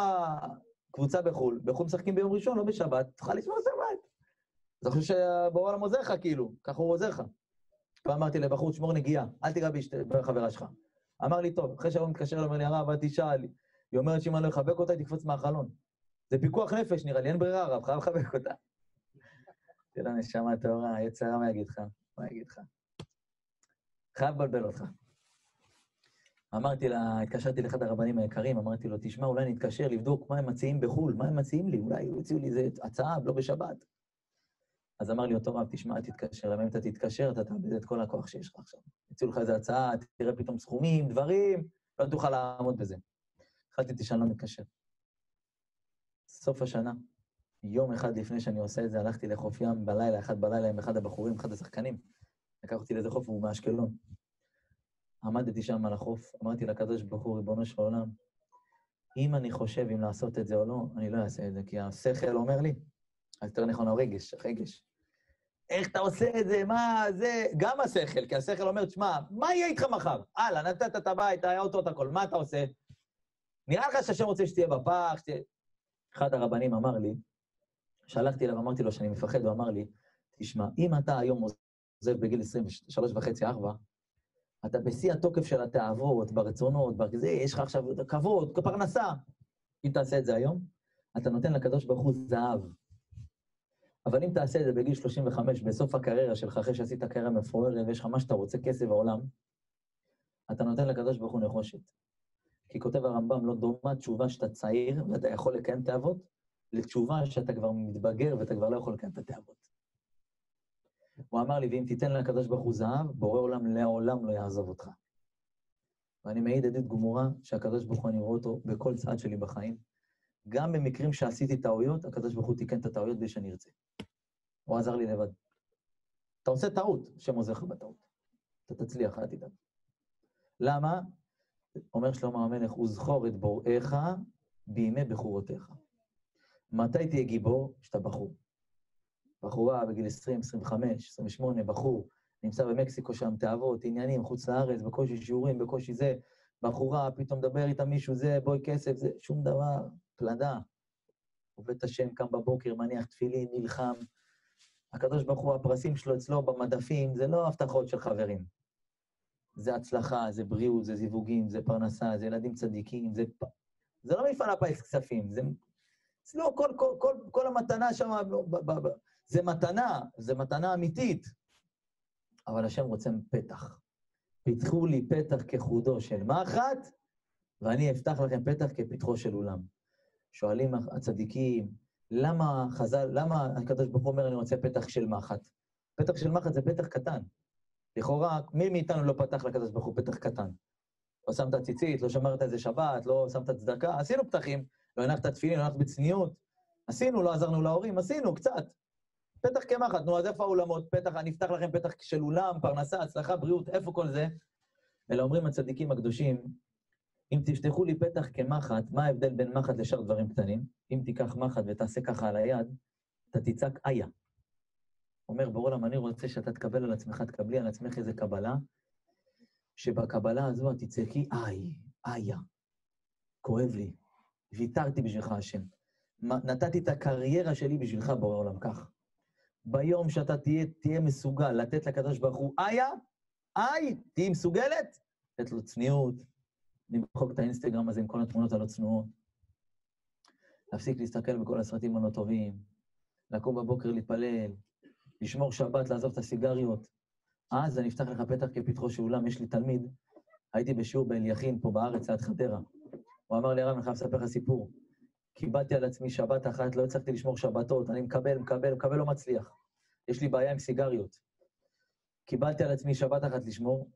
קבוצה בחו"ל, בחו"ל משחקים ביום ראשון, לא בשבת, תוכל לשמור שבת. אז אני חושב שבורא עולם עוזר לך, כאילו, ככה הוא עוזר לך. פעם אמרתי לבחור, שמור נגיעה, אל תיגע בחברה שלך. אמר לי, טוב, אחרי שהרב מתקשר, אומר לי, הרב, אל תשאל. היא אומרת שאם אני לא אחבק אותה, היא תקפוץ מהחלון. זה פיקוח נפש, נראה לי, אין ברירה, הרב, חייב לחבק אותה. [laughs] תראה, נשמה טהורה, יצרה, מה יגיד לך? מה יגיד לך? חייב לבלבל אותך. אמרתי לה, התקשרתי לאחד הרבנים היקרים, אמרתי לו, תשמע, אולי נתקשר לבדוק מה הם מציעים בחו"ל, מה הם מציעים לי, אולי יוציאו לי איזה הצעה, לא בשבת. אז אמר לי אותו רב, תשמע, תתקשר, למה אם אתה תתקשר, אתה תאבד את כל הכוח שיש לך עכשיו. יצאו לך איזה הצעה, תראה פתאום סכומים, דברים, לא תוכל לעמוד בזה. החלטתי שאני לא מתקשר. סוף השנה, יום אחד לפני שאני עושה את זה, הלכתי לחוף ים בלילה, אחד בלילה עם אחד הבחורים, אחד השחקנים. לקח אותי לאיזה חוף, והוא מאשקלון. עמדתי שם על החוף, אמרתי לקדוש ברוך הוא, ריבונו של עולם, אם אני חושב אם לעשות את זה או לא, אני לא אעשה את זה, כי השכל אומר לי, יותר נכון הרגש, הרגש. איך אתה עושה את זה, מה זה, גם השכל, כי השכל אומר, תשמע, מה יהיה איתך מחר? הלאה, נתת את הבית, האוטו, את הכל, מה אתה עושה? נראה לך שהשם רוצה שתהיה בפח, שתהיה... אחד הרבנים אמר לי, שלחתי אליו, אמרתי לו שאני מפחד, הוא אמר לי, תשמע, אם אתה היום עוזב בגיל 23 וחצי, 4, אתה בשיא התוקף של התאוות, ברצונות, בזה, יש לך עכשיו כבוד, פרנסה. אם תעשה את זה היום, אתה נותן לקדוש ברוך הוא זהב. אבל אם תעשה את זה בגיל 35, בסוף הקריירה שלך, אחרי שעשית קריירה מפוארת ויש לך מה שאתה רוצה, כסף בעולם, אתה נותן לקדוש ברוך הוא נחושת. כי כותב הרמב"ם, לא דומה תשובה שאתה צעיר ואתה יכול לקיים תאוות, לתשובה שאתה כבר מתבגר ואתה כבר לא יכול לקיים את התאוות. הוא אמר לי, ואם תיתן לקדוש ברוך הוא זהב, בורא עולם לעולם לא יעזוב אותך. ואני מעיד עדות גמורה שהקדוש ברוך הוא, אני רואה אותו בכל צעד שלי בחיים. גם במקרים שעשיתי טעויות, הקדוש ברוך הוא תיקן את הטעויות בלי שאני ארצה. הוא עזר לי לבד. אתה עושה טעות, השם עוזר לך בטעות. אתה תצליח, אל תדאג. למה? אומר שלמה המלך, וזכור את בוראיך בימי בחורותיך. מתי תהיה גיבור? כשאתה בחור. בחורה בגיל 20, 25, 28, בחור, נמצא במקסיקו שם, תאוות, עניינים, חוץ לארץ, בקושי שיעורים, בקושי זה, בחורה, פתאום מדבר איתה מישהו, זה, בואי כסף, זה, שום דבר, פלדה. עובד את השם, קם בבוקר, מניח תפילין, נלחם. הקדוש ברוך הוא, הפרסים שלו אצלו במדפים, זה לא הבטחות של חברים. זה הצלחה, זה בריאות, זה זיווגים, זה פרנסה, זה ילדים צדיקים, זה... זה לא מפעל הפיס כספים, זה... זה לא כל, כל, כל, כל המתנה שם, זה מתנה, זה מתנה אמיתית. אבל השם רוצה פתח. פיתחו לי פתח כחודו של מחט, ואני אפתח לכם פתח כפתחו של אולם. שואלים הצדיקים, למה חז"ל, למה הקדוש ברוך הוא אומר, אני רוצה פתח של מחט? פתח של מחט זה פתח קטן. לכאורה, מי מאיתנו לא פתח לקדוש ברוך הוא פתח קטן? לא שמת ציצית, לא שמרת איזה שבת, לא שמת צדקה, עשינו פתחים, לא הנחת תפילין, לא הנחת בצניעות. עשינו, לא עזרנו להורים, עשינו, קצת. פתח כמחט, נו, אז איפה האולמות? פתח, אני אפתח לכם פתח של אולם, פרנסה, הצלחה, בריאות, איפה כל זה? אלא אומרים הצדיקים הקדושים, אם תפתחו לי פתח כמחט, מה ההבדל בין מחט לשאר דברים קטנים? אם תיקח מחט ותעשה ככה על היד, אתה תצעק איה. אומר בור עולם, אני רוצה שאתה תקבל על עצמך, תקבלי על עצמך איזה קבלה, שבקבלה הזו את תצעקי איי, איה. כואב לי, ויתרתי בשבילך השם. נתתי את הקריירה שלי בשבילך, בורא עולם, כך. ביום שאתה תהיה, תהיה מסוגל לתת לקדוש ברוך הוא איה, איי, תהיי מסוגלת, לתת לו צניעות, למחוק את האינסטגרם הזה עם כל התמונות הלא צנועות, להפסיק להסתכל בכל הסרטים הלא טובים, לקום בבוקר להתפלל, לשמור שבת, לעזוב את הסיגריות. אז אני אפתח לך פתח כפתחו של אולם, יש לי תלמיד, הייתי בשיעור באליכין, פה בארץ, ליד חדרה. הוא אמר לי, הרב, אני חייב לספר לך סיפור. קיבלתי על עצמי שבת אחת, לא הצלחתי לשמור שבתות, אני מקבל, מקבל, מקבל, לא מצליח. יש לי בעיה עם סיגריות. קיבלתי על עצמי שבת אחת לשמור,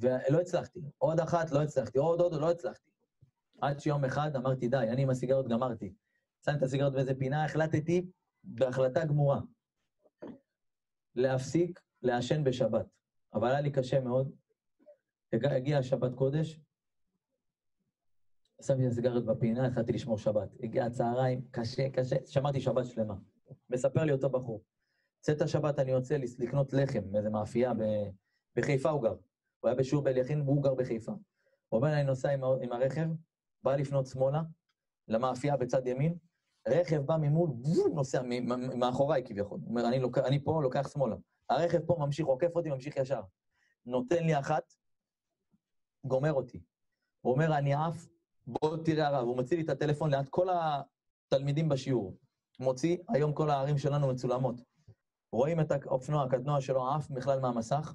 ולא הצלחתי. עוד אחת, לא הצלחתי. עוד, עוד, לא הצלחתי. עד שיום אחד אמרתי, די, אני עם הסיגריות גמרתי. שמתי את הסיגריות באיזה פינה, החלטתי בהחלטה גמורה להפסיק לעשן בשבת. אבל היה לי קשה מאוד. הגיע שבת קודש, שמתי את הסיגריות בפינה, התחלתי לשמור שבת. הגיע הצהריים, קשה, קשה, שמרתי שבת שלמה. מספר לי אותו בחור. צאת השבת אני יוצא לקנות לחם מאיזה מאפייה, ב... בחיפה הוא גר. הוא היה בשיעור באליכין והוא גר בחיפה. הוא אומר, אני נוסע עם, עם הרכב, בא לפנות שמאלה, למאפייה בצד ימין, רכב בא ממול, נוסע מאחוריי כביכול. הוא אומר, אני, לוק... אני פה לוקח שמאלה. הרכב פה ממשיך, עוקף אותי, ממשיך ישר. נותן לי אחת, גומר אותי. הוא אומר, אני עף, בוא תראה הרב. הוא מוציא לי את הטלפון ליד כל התלמידים בשיעור. מוציא, היום כל הערים שלנו מצולמות. רואים את האופנוע, הקטנוע שלו עף בכלל מהמסך,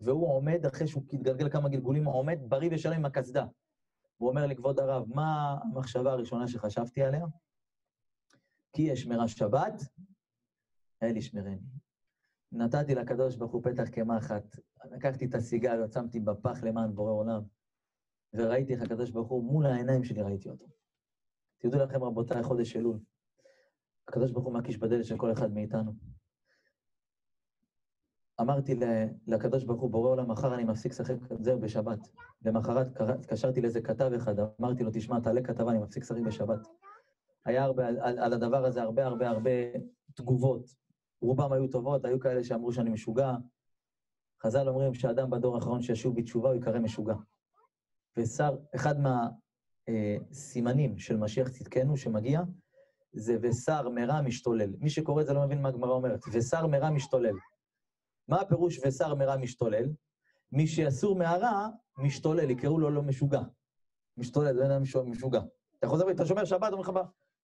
והוא עומד, אחרי שהוא התגלגל כמה גלגולים, עומד בריא ושלם עם הקסדה. הוא אומר לי, כבוד הרב, מה המחשבה הראשונה שחשבתי עליה? כי יש שמירה שבת, אל ישמרני. נתתי לקדוש ברוך הוא פתח קמחת, לקחתי את הסיגריות, שמתי בפח למען בורא עולם, וראיתי איך הקדוש ברוך הוא, מול העיניים שלי ראיתי אותו. תדעו לכם, רבותיי, חודש אלול. הקדוש ברוך הוא מקיש בדלת של כל אחד מאיתנו. אמרתי לקדוש ברוך הוא, בורא עולם, מחר אני מפסיק לשחק זהו בשבת. למחרת התקשרתי לאיזה כתב אחד, אמרתי לו, תשמע, תעלה כתבה, אני מפסיק לשחק בשבת. היה הרבה, על, על הדבר הזה הרבה הרבה הרבה תגובות. רובם היו טובות, היו כאלה שאמרו שאני משוגע. חז"ל אומרים שאדם בדור האחרון שישוב בתשובה, הוא ייקרא משוגע. ושר, אחד מהסימנים אה, של משיח צדקנו שמגיע, זה ושר מרע משתולל. מי שקורא את זה לא מבין מה הגמרא אומרת. ושר מרע משתולל. מה הפירוש ושר מרע משתולל? מי שאסור מהרע, משתולל, יקראו לו לא משוגע. משתולל, זה אדם משוגע. אתה חוזר, אתה שומר שבת, אומר לך,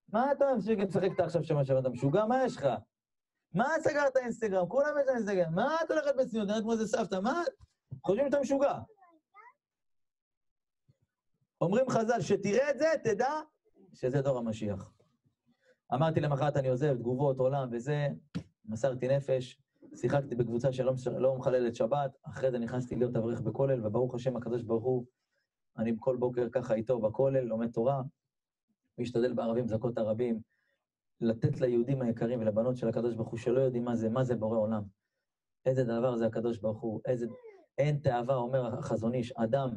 מה אתה משחק עכשיו שומר שבת, אתה משוגע? מה יש לך? מה סגרת אינסטגרם? כולם יש אינסטגרם. מה את הולכת בצניעות? נראית כמו איזה סבתא, מה? חושבים שאתה משוגע. אומרים חז"ל, שתראה את זה, תדע שזה דור המשיח. אמרתי למחרת, אני עוזב, תגובות, עולם וזה, מסרתי נפש, שיחקתי בקבוצה שלא לא מחללת שבת, אחרי זה נכנסתי להיות אברך בכולל, וברוך השם הקדוש ברוך הוא, אני כל בוקר ככה איתו בכולל, לומד תורה, משתדל בערבים זכות הרבים, לתת ליהודים היקרים ולבנות של הקדוש ברוך הוא, שלא יודעים מה זה, מה זה בורא עולם. איזה דבר זה הקדוש ברוך הוא, איזה... אין תאווה, אומר החזון איש, אדם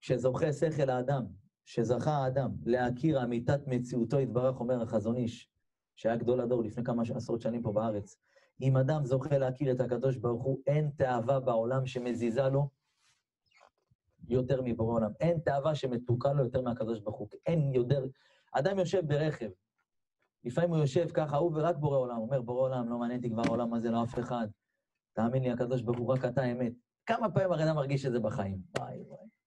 שזוכה שכל האדם, שזכה האדם להכיר אמיתת מציאותו יתברך, אומר החזון איש, שהיה גדול הדור לפני כמה עשרות שנים פה בארץ. אם אדם זוכה להכיר את הקדוש ברוך הוא, אין תאווה בעולם שמזיזה לו יותר מבורא עולם. אין תאווה שמתוקה לו יותר מהקדוש ברוך הוא. אין יותר... אדם יושב ברכב, לפעמים הוא יושב ככה, הוא ורק בורא עולם, הוא אומר, בורא עולם, לא מעניין אותי כבר העולם הזה, לא אף אחד. תאמין לי, הקדוש ברוך הוא, רק אתה אמת. כמה פעמים הרי אדם מרגיש את זה בחיים? וואי וואי.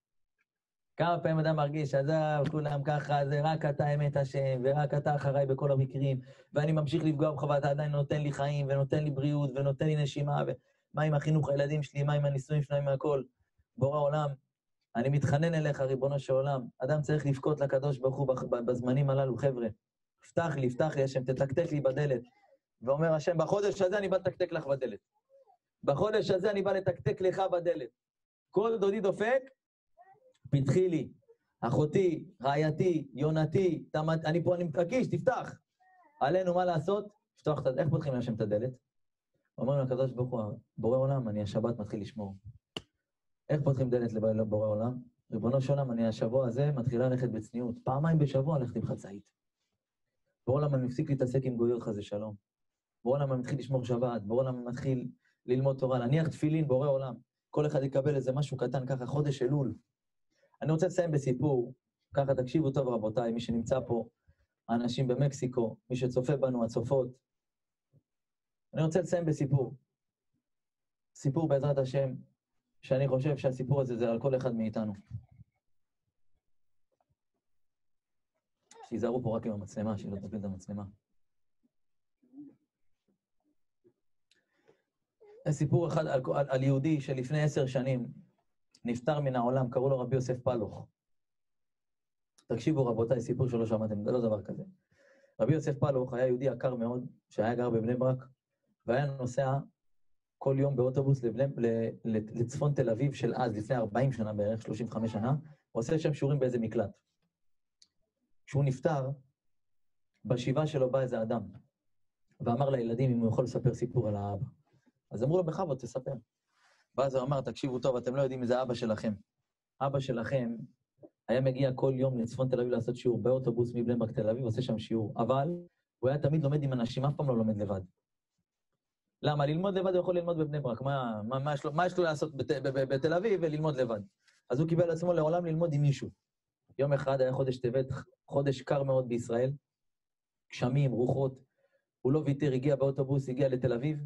כמה פעמים אדם מרגיש, שעזב, כולם ככה, זה רק אתה אמת השם, ורק אתה אחריי בכל המקרים, ואני ממשיך לפגוע בך, ואתה עדיין נותן לי חיים, ונותן לי בריאות, ונותן לי נשימה, ומה עם החינוך הילדים שלי, מה עם הנישואים שלהם, מהכל. בורא עולם, אני מתחנן אליך, ריבונו של עולם. אדם צריך לבכות לקדוש ברוך הוא בזמנים הללו, חבר'ה. פתח לי, פתח לי, השם, תתקתק לי בדלת. ואומר השם, בחודש הזה אני בא לתקתק לך בדלת. בחודש הזה אני בא לתקתק לך בדלת. כל דודי דופק, פתחי. אחותי, רעייתי, יונתי, תמת, אני פה, אני מתעקיש, תפתח. עלינו מה לעשות? לפתוח את הדלת. איך פותחים להשם את הדלת? אומרים לקדוש ברוך הוא, בורא עולם, אני השבת מתחיל לשמור. איך פותחים דלת לבורא עולם? ריבונו של עולם, אני השבוע הזה מתחילה ללכת בצניעות. פעמיים בשבוע ללכת עם חצאית. בורא עולם, אני מפסיק להתעסק עם גויות חזה שלום. בורא עולם, אני מתחיל לשמור שבת. בורא עולם, אני מתחיל ללמוד תורה, להניח תפילין, בורא עולם. כל אחד יקבל איזה משהו קטן, ככה חודש אלול. אני רוצה לסיים בסיפור, ככה תקשיבו טוב רבותיי, מי שנמצא פה. האנשים במקסיקו, מי שצופה בנו, הצופות. אני רוצה לסיים בסיפור. סיפור בעזרת השם, שאני חושב שהסיפור הזה זה על כל אחד מאיתנו. שיזהרו פה רק עם המצלמה, שלא תפיל את המצלמה. יש סיפור אחד על, על, על יהודי שלפני עשר שנים נפטר מן העולם, קראו לו רבי יוסף פלוך. תקשיבו רבותיי, סיפור שלא שמעתם, זה לא דבר כזה. רבי יוסף פלוך היה יהודי יקר מאוד, שהיה גר בבני ברק, והיה נוסע כל יום באוטובוס לבני, לצפון תל אביב של אז, לפני 40 שנה בערך, 35 שנה, הוא עושה שם שיעורים באיזה מקלט. כשהוא נפטר, בשבעה שלו בא איזה אדם, ואמר לילדים אם הוא יכול לספר סיפור על האבא. אז אמרו לו, בכבוד, תספר. ואז הוא אמר, תקשיבו טוב, אתם לא יודעים מי זה אבא שלכם. אבא שלכם היה מגיע כל יום לצפון תל אביב לעשות שיעור באוטובוס מבני ברק תל אביב, עושה שם שיעור, אבל הוא היה תמיד לומד עם אנשים, אף פעם לא לומד לבד. למה? ללמוד לבד הוא יכול ללמוד בבני ברק, מה, מה, מה, יש, לו, מה יש לו לעשות בת, ב, ב, בתל אביב וללמוד לבד? אז הוא קיבל לעצמו לעולם ללמוד עם מישהו. יום אחד היה חודש טבת, חודש קר מאוד בישראל, גשמים, רוחות, הוא לא ויתר, הגיע באוטובוס, הגיע לתל אביב,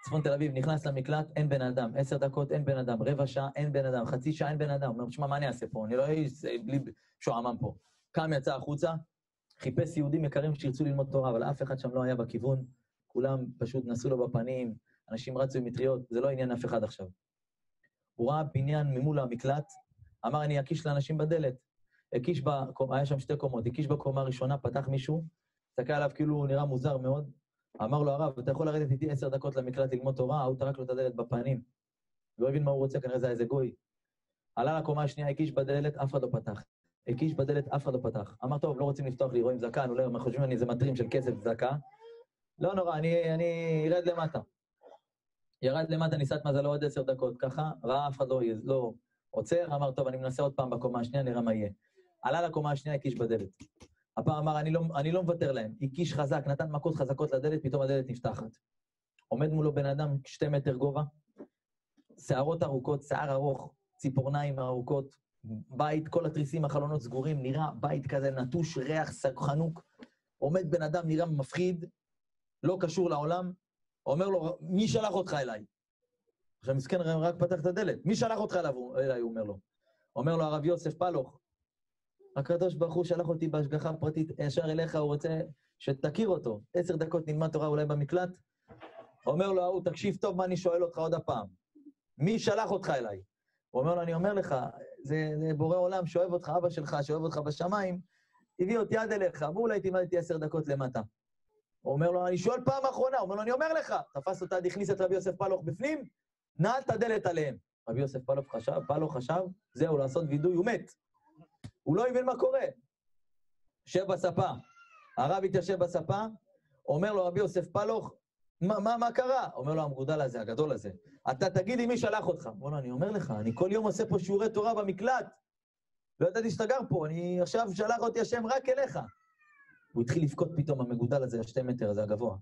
צפון תל אביב, נכנס למקלט, אין בן אדם, עשר דקות, אין בן אדם, רבע שעה, אין בן אדם, חצי שעה, אין בן אדם. אומר, תשמע, מה אני אעשה פה? אני לא אהיה בלי שועמם פה. קם, יצא החוצה, חיפש יהודים יקרים שירצו ללמוד תורה, אבל אף אחד שם לא היה בכיוון. כולם פשוט נסעו לו בפנים, אנשים רצו עם מטריות, זה לא עניין אף אחד עכשיו. הוא ראה בניין ממול המקלט, אמר, אני אקיש לאנשים בדלת. הקיש, בקומה, היה שם שתי קומות, הקיש בקומה הראשונה, פתח מישהו, הסתכל עליו כאילו הוא נראה מוזר מאוד, אמר לו הרב, אתה יכול לרדת איתי עשר דקות למקלט ללמוד תורה? ההוא טרק לו את הדלת בפנים. לא הבין מה הוא רוצה, כנראה זה היה איזה גוי. עלה לקומה השנייה, הקיש בדלת, אף אחד לא פתח. הקיש בדלת, אף אחד לא פתח. אמר, טוב, לא רוצים לפתוח לי, רואים זקן, אולי הם חושבים אני איזה מטרים של כסף צדקה. לא נורא, אני, אני ארד למטה. ירד למטה, ניסה את מזלו עוד עשר דקות, ככה, ראה אף אחד לא, לא עוצר, אמר, טוב, אני מנסה עוד פעם בקומה השנייה, נראה מה יהיה. עלה לקומה השנייה, הקיש בדלת. הפעם אמר, אני לא, אני לא מוותר להם. הקיש חזק, נתן מכות חזקות לדלת, פתאום הדלת נפתחת. עומד מולו בן אדם, שתי מטר גובה, שערות ארוכות, שיער ארוך, ציפורניים ארוכות, בית, כל התריסים, החלונות סגורים, נראה בית כזה נטוש, ריח חנוק. עומד בן אדם, נראה מפחיד, לא קשור לעולם, אומר לו, מי שלח אותך אליי? עכשיו מסכן רק פתח את הדלת, מי שלח אותך אליי, הוא אומר לו. אומר לו הרב יוסף פלוך, הקדוש ברוך הוא שלח אותי בהשגחה פרטית ישר אליך, הוא רוצה שתכיר אותו. עשר דקות נלמד תורה אולי במקלט. אומר לו ההוא, תקשיב טוב מה אני שואל אותך עוד הפעם. מי שלח אותך אליי? הוא אומר לו, אני אומר לך, זה, זה בורא עולם שאוהב אותך, אבא שלך, שאוהב אותך בשמיים, הביא אותי עד אליך, ואולי תלמד איתי עשר דקות למטה. הוא אומר לו, אני שואל פעם אחרונה, הוא אומר לו, אני אומר לך, תפס אותה, הכניס את רבי יוסף פלוך בפנים, נעל את הדלת עליהם. רבי יוסף פלוך חשב, פלוך חשב, זהו, לעשות וידוי, הוא מת. הוא לא הבין מה קורה. יושב בספה, הרב התיישב בספה, אומר לו רבי יוסף פלוך, מה, מה, מה קרה? אומר לו המגודל הזה, הגדול הזה, אתה תגיד לי מי שלח אותך. אומר לו, אני אומר לך, אני כל יום עושה פה שיעורי תורה במקלט. לא ידעתי שאתה גר פה, אני עכשיו שלח אותי השם רק אליך. הוא התחיל לבכות פתאום, המגודל הזה, השתי מטר הזה, הגבוה.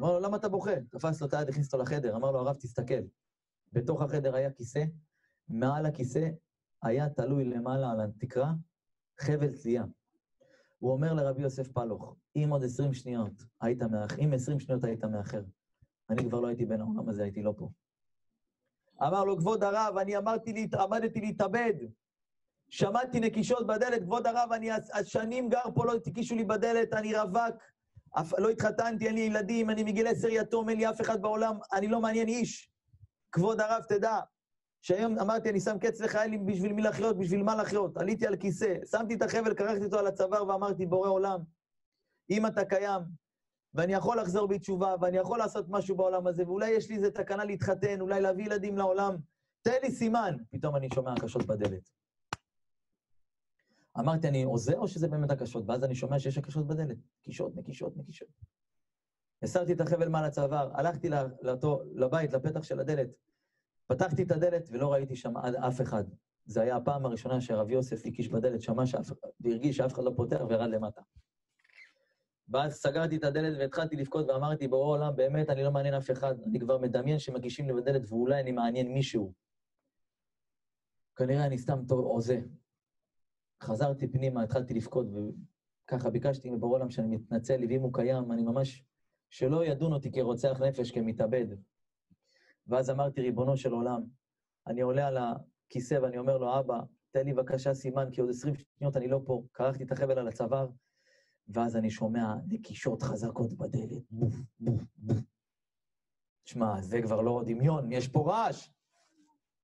אמר לו, למה אתה בוכה? תפס לו את היד, הכניס אותו לחדר, אמר לו, הרב, תסתכל. בתוך החדר היה כיסא, מעל הכיסא היה תלוי למעלה על התקרה חבל תלייה. הוא אומר לרבי יוסף פלוך, אם עוד עשרים שניות היית מאחר, אם עשרים שניות היית מאחר, אני כבר לא הייתי בין העולם הזה, הייתי לא פה. אמר לו, כבוד הרב, אני אמרתי, עמדתי להתאבד. שמעתי נקישות בדלת, כבוד הרב, אני שנים גר פה, לא תקישו לי בדלת, אני רווק, לא התחתנתי, אין לי ילדים, אני מגיל עשר יתום, אין לי אף אחד בעולם, אני לא מעניין איש. כבוד הרב, תדע, שהיום אמרתי, אני שם קץ לחיילים בשביל מי לחיות, בשביל מה לחיות. עליתי על כיסא, שמתי את החבל, קרחתי אותו על הצוואר ואמרתי, בורא עולם, אם אתה קיים, ואני יכול לחזור בתשובה, ואני יכול לעשות משהו בעולם הזה, ואולי יש לי איזה תקנה להתחתן, אולי להביא ילדים לעולם, תן לי סימן. פתאום אני שומע הקשות בדלת. אמרתי, אני עוזר או שזה באמת הקשות? ואז אני שומע שיש הקשות בדלת. קישות, נקישות, נקישות. הסרתי את החבל מעל הצוואר, הלכתי לאותו, לבית, לפתח של הדלת, פתחתי את הדלת ולא ראיתי שם אף אחד. זה היה הפעם הראשונה שהרב יוסף הקיש בדלת, שמע שאף, והרגיש שאף אחד לא פותח וירד למטה. ואז סגרתי את הדלת והתחלתי לבכות ואמרתי, בורא עולם, באמת, אני לא מעניין אף אחד. אני כבר מדמיין שמגישים לי בדלת ואולי אני מעניין מישהו. כנראה אני סתם טוב, הוזה. חזרתי פנימה, התחלתי לבכות, ככה ביקשתי מבורא עולם שאני מתנצל, ואם הוא קיים, אני ממש, שלא ידון אותי כרוצח נפש, כמתאבד. ואז אמרתי, ריבונו של עולם, אני עולה על הכיסא ואני אומר לו, אבא, תן לי בבקשה סימן, כי עוד עשרים שניות אני לא פה. קרחתי את החבל על הצוואר, ואז אני שומע נקישות חזקות בדלת. שמע, זה כבר לא דמיון, יש פה רעש.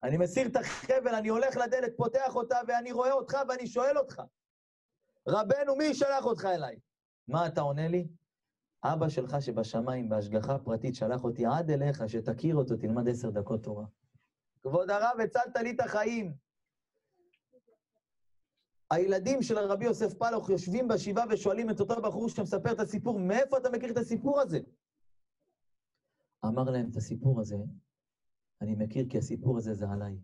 אני מסיר את החבל, אני הולך לדלת, פותח אותה, ואני רואה אותך ואני שואל אותך, רבנו, מי שלח אותך אליי? מה אתה עונה לי? אבא שלך שבשמיים, בהשגחה פרטית, שלח אותי עד אליך, שתכיר אותו, תלמד עשר דקות תורה. כבוד הרב, הצלת לי את החיים. הילדים של הרבי יוסף פלוך יושבים בשבעה ושואלים את אותו בחור שמספר את הסיפור, מאיפה אתה מכיר את הסיפור הזה? אמר להם את הסיפור הזה, אני מכיר כי הסיפור הזה זה עליי.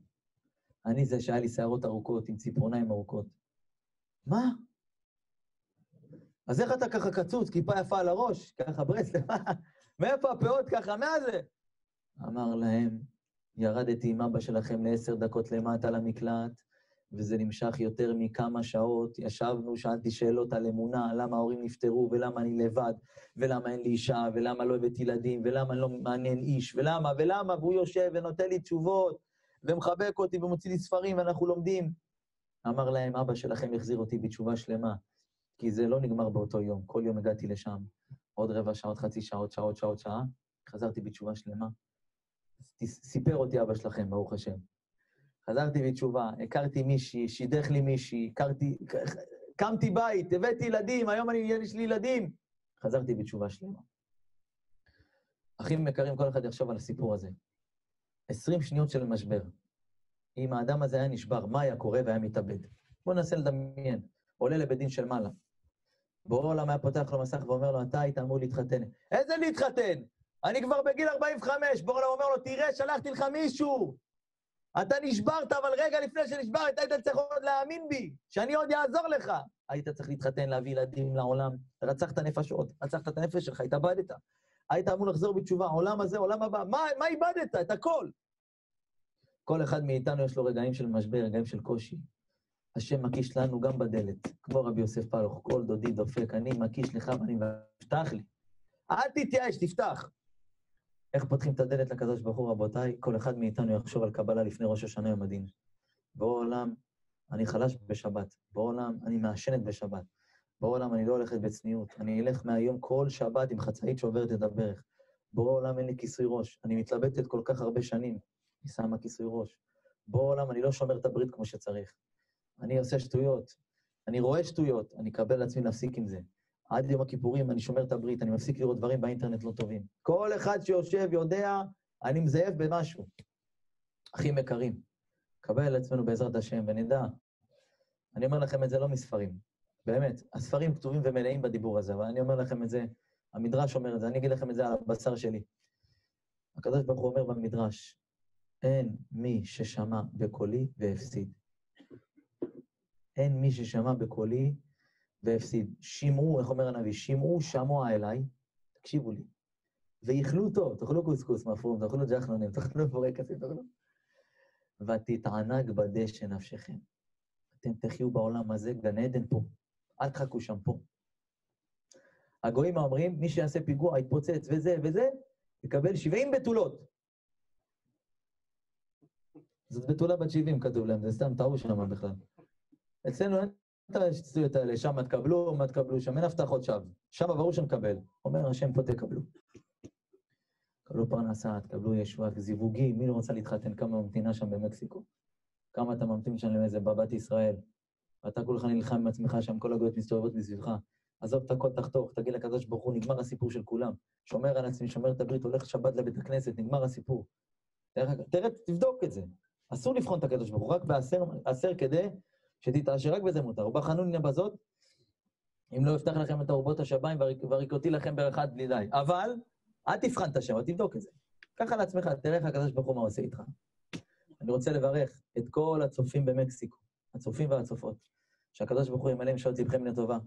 אני זה שהיה לי שערות ארוכות עם ציפורניים ארוכות. מה? אז איך אתה ככה קצוץ, כיפה יפה על הראש, ככה ברסלב, [laughs] מאיפה הפאות ככה, מה זה? אמר להם, ירדתי עם אבא שלכם לעשר דקות למטה למקלט, וזה נמשך יותר מכמה שעות. ישבנו, שאלתי שאלות על אמונה, למה ההורים נפטרו, ולמה אני לבד, ולמה אין לי אישה, ולמה לא הבאתי ילדים, ולמה לא מעניין איש, ולמה, ולמה, והוא יושב ונותן לי תשובות, ומחבק אותי ומוציא לי ספרים, ואנחנו לומדים. אמר להם, אבא שלכם החזיר אותי בתשובה שלמה, כי זה לא נגמר באותו יום. כל יום הגעתי לשם, עוד רבע שעה, עוד חצי שעה, עוד שעה, עוד שעה, עוד שעה, חזרתי בתשובה שלמה. סיפר אותי אבא שלכם, ברוך השם. חזרתי בתשובה, הכרתי מישהי, שידך לי מישהי, הכרתי, קמתי בית, הבאתי ילדים, היום אני, יש לי ילדים. חזרתי בתשובה שלמה. אחים יקרים, כל אחד יחשוב על הסיפור הזה. עשרים שניות של משבר. אם האדם הזה היה נשבר, מה היה קורה והיה מתאבד? בואו ננסה לדמיין. עולה לבית דין של מעלה. בורא עולם היה פותח לו מסך ואומר לו, אתה היית אמור להתחתן. איזה להתחתן? אני כבר בגיל 45. בורא עולם אומר לו, תראה, שלחתי לך מישהו. אתה נשברת, אבל רגע לפני שנשברת, היית צריך עוד להאמין בי, שאני עוד אעזור לך. היית צריך להתחתן, להביא ילדים לעולם. רצחת נפשות, רצחת את הנפש שלך, התאבדת. היית אמור לחזור בתשובה, עולם הזה, עולם הבא. מה, מה איבדת? את הכל. כל אחד מאיתנו יש לו רגעים של משבר, רגעים של קושי. השם מקיש לנו גם בדלת, כמו רבי יוסף פלוך, כל דודי דופק, אני מקיש לך ואני מבטח לי. אל תתייאש, תפתח. איך פותחים את הדלת לקדוש ברוך הוא, רבותיי? כל אחד מאיתנו יחשוב על קבלה לפני ראש השנה יום הדין. בעולם, אני חלש בשבת. בעולם, אני מעשנת בשבת. בעולם, אני לא הולכת בצניעות. אני אלך מהיום כל שבת עם חצאית שעוברת את הברך. בורא עולם אין לי כיסוי ראש. אני מתלבטת כל כך הרבה שנים. אני שמה כיסוי ראש. בורא עולם, אני לא שומר את הברית כמו שצריך. אני עושה שטויות. אני רואה שטויות, אני אקבל לעצמי להפסיק עם זה. עד יום הכיפורים אני שומר את הברית, אני מפסיק לראות דברים באינטרנט לא טובים. כל אחד שיושב יודע, אני מזייף במשהו. אחים יקרים, קבל על עצמנו בעזרת השם, ונדע, אני אומר לכם את זה לא מספרים, באמת, הספרים כתובים ומלאים בדיבור הזה, אבל אני אומר לכם את זה, המדרש אומר את זה, אני אגיד לכם את זה על הבשר שלי. הקדוש ברוך הוא אומר במדרש, אין מי ששמע בקולי והפסיד. אין מי ששמע בקולי והפסיד. שמעו, איך אומר הנביא? שמעו שמוע אליי, תקשיבו לי, ואיכלו טוב, תאכלו קוסקוס מאפרום, תאכלו ג'חנונים, תאכלו בורקסים, תאכלו... ותתענג בדשא נפשכם. אתם תחיו בעולם הזה, גן עדן פה. אל תחכו שם פה. הגויים אומרים, מי שיעשה פיגוע, יתפוצץ וזה וזה, יקבל 70 בתולות. זאת בתולה בת 70, כתוב להם, זה סתם טעו שם בכלל. אצלנו אין את השטויות האלה, שם תקבלו, מה תקבלו שם, אין הבטחות שווא. שם ברור שנקבל. אומר השם, פה תקבלו. תקבלו פרנסה, תקבלו ישועה, זיווגים, מי לא רוצה להתחתן? כמה ממתינה שם במקסיקו? כמה אתה ממתין שם לאיזה בבת ישראל? ואתה כולך נלחם עם עצמך שם, כל הגויות מסתובבות מסביבך. עזוב את הכל, תחתוך, תגיד לקדוש ברוך הוא, נגמר הסיפור של כולם. שומר על עצמי, שומר את הברית, הולך שבת לבית הכנסת, נגמר הסיפור. תראה, תבדוק את זה. אסור לבחון את הקדוש ברוך הוא, רק בעשר כדי שתתעשר, רק בזה מותר. ובחנוניה בזאת, אם לא יפתח לכם את ארובות השמיים והריקותי לכם באחד בלי די. אבל, אל תבחן את השם, תבדוק את זה. קח על עצמך, תראה איך הקדוש ברוך הוא מה עושה איתך. אני רוצה לברך את כל הצופים במקסיקו, הצופים והצופות, שהקדוש ברוך הוא ימלא עם שעות לבכם לטובה.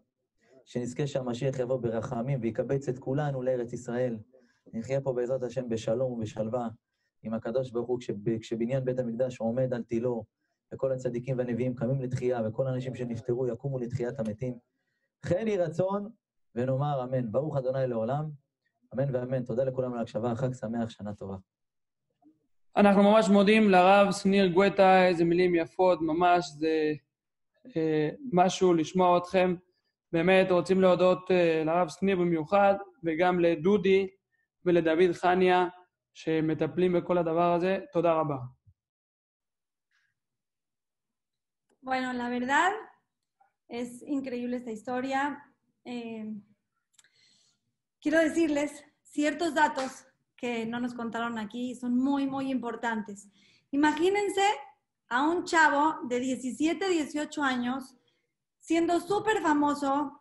שנזכה שהמשיח יבוא ברחמים ויקבץ את כולנו לארץ ישראל. נחיה פה בעזרת השם בשלום ובשלווה עם הקדוש ברוך הוא, כשבניין בית המקדש עומד על תילו, וכל הצדיקים והנביאים קמים לתחייה, וכל האנשים שנפטרו יקומו לתחיית המתים. כן יהי רצון, ונאמר אמן. ברוך אדוני לעולם, אמן ואמן. תודה לכולם על ההקשבה, חג שמח, שנה טובה. אנחנו ממש מודים לרב שניר גואטה, איזה מילים יפות, ממש, זה אה, משהו לשמוע אתכם. באמת רוצים להודות אה, לרב שניר במיוחד, וגם לדודי ולדוד חניה, שמטפלים בכל הדבר הזה. תודה רבה. Bueno, la verdad es increíble esta historia. Eh, quiero decirles ciertos datos que no nos contaron aquí son muy, muy importantes. Imagínense a un chavo de 17, 18 años siendo súper famoso,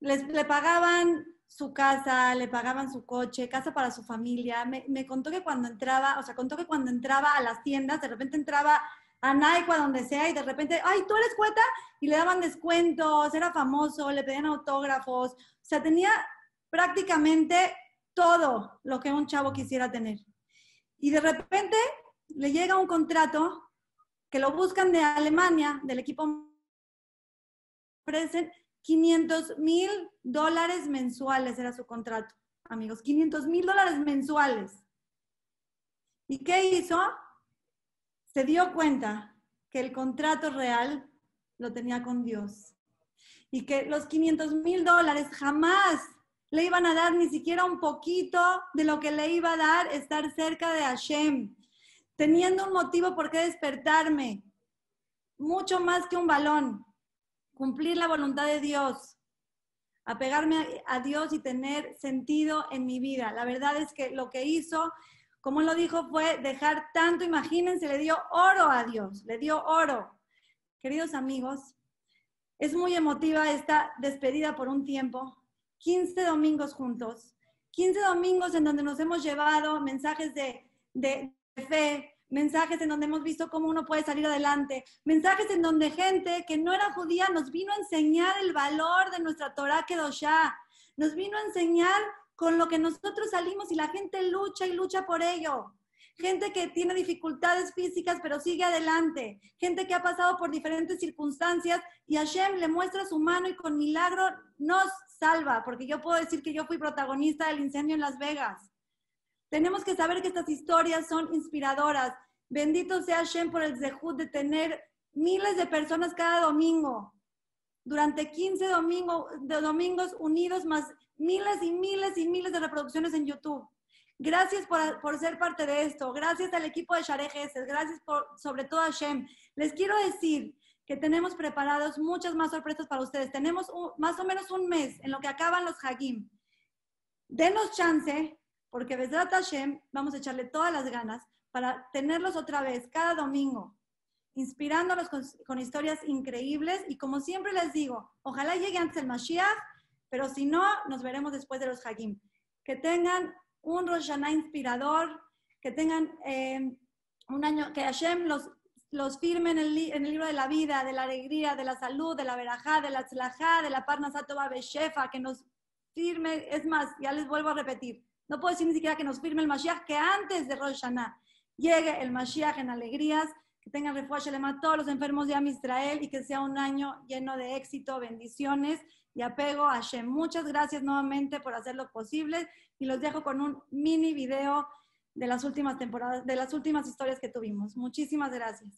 les, le pagaban su casa, le pagaban su coche, casa para su familia. Me, me, contó que cuando entraba, o sea, contó que cuando entraba a las tiendas, de repente entraba a Nike a donde sea y de repente, ay, tú eres cueta, y le daban descuentos, era famoso, le pedían autógrafos, o sea, tenía prácticamente todo lo que un chavo quisiera tener. Y de repente le llega un contrato que lo buscan de Alemania, del equipo, ofrecen 500 mil dólares mensuales, era su contrato, amigos, 500 mil dólares mensuales. ¿Y qué hizo? Se dio cuenta que el contrato real lo tenía con Dios y que los 500 mil dólares jamás le iban a dar ni siquiera un poquito de lo que le iba a dar estar cerca de Hashem, teniendo un motivo por qué despertarme, mucho más que un balón, cumplir la voluntad de Dios, apegarme a, Dios y tener sentido en mi vida. La verdad es que lo que hizo como lo dijo, fue dejar tanto, imagínense, le dio oro a Dios, le dio oro. Queridos amigos, es muy emotiva esta despedida por un tiempo, 15 domingos juntos, 15 domingos en donde nos hemos llevado mensajes de, de, fe, mensajes en donde hemos visto cómo uno puede salir adelante, mensajes en donde gente que no era judía nos vino a enseñar el valor de nuestra Torah Kedoshá, nos vino a enseñar con lo que nosotros salimos y la gente lucha y lucha por ello. Gente que tiene dificultades físicas pero sigue adelante. Gente que ha pasado por diferentes circunstancias y Hashem le muestra su mano y con milagro nos salva, porque yo puedo decir que yo fui protagonista del incendio en Las Vegas. Tenemos que saber que estas historias son inspiradoras. Bendito sea Hashem por el zehut de tener miles de personas cada domingo. Durante 15 domingo, de domingos unidos más miles y miles y miles de reproducciones en YouTube. Gracias por, por ser parte de esto. Gracias al equipo de Share Gracias por, sobre todo a Shem. Les quiero decir que tenemos preparados muchas más sorpresas para ustedes. Tenemos más o menos un mes en lo que acaban los Hagim. Denos chance, porque desde Hashem vamos a echarle todas las ganas para tenerlos otra vez cada domingo, inspirándolos con, historias increíbles. Y como siempre les digo, ojalá llegue antes el Mashiach pero si no, nos veremos después de los Hagim. Que tengan un Rosh Hashanah inspirador, que tengan eh, un año, que Hashem los, los firme en el, en el, libro de la vida, de la alegría, de la salud, de la verajá, de la tzlajá, de la parnasatova beshefa, que nos firme, es más, ya les vuelvo a repetir, no puedo decir ni siquiera que nos firme el Mashiach, que antes de Rosh Hashanah llegue el Mashiach en alegrías, que tengan refugio a todos los enfermos de Am Israel y que sea un año lleno de éxito, bendiciones y apego a Hashem. Muchas gracias nuevamente por hacerlo posible y los dejo con un mini video de las últimas temporadas, de las últimas historias que tuvimos. Muchísimas gracias.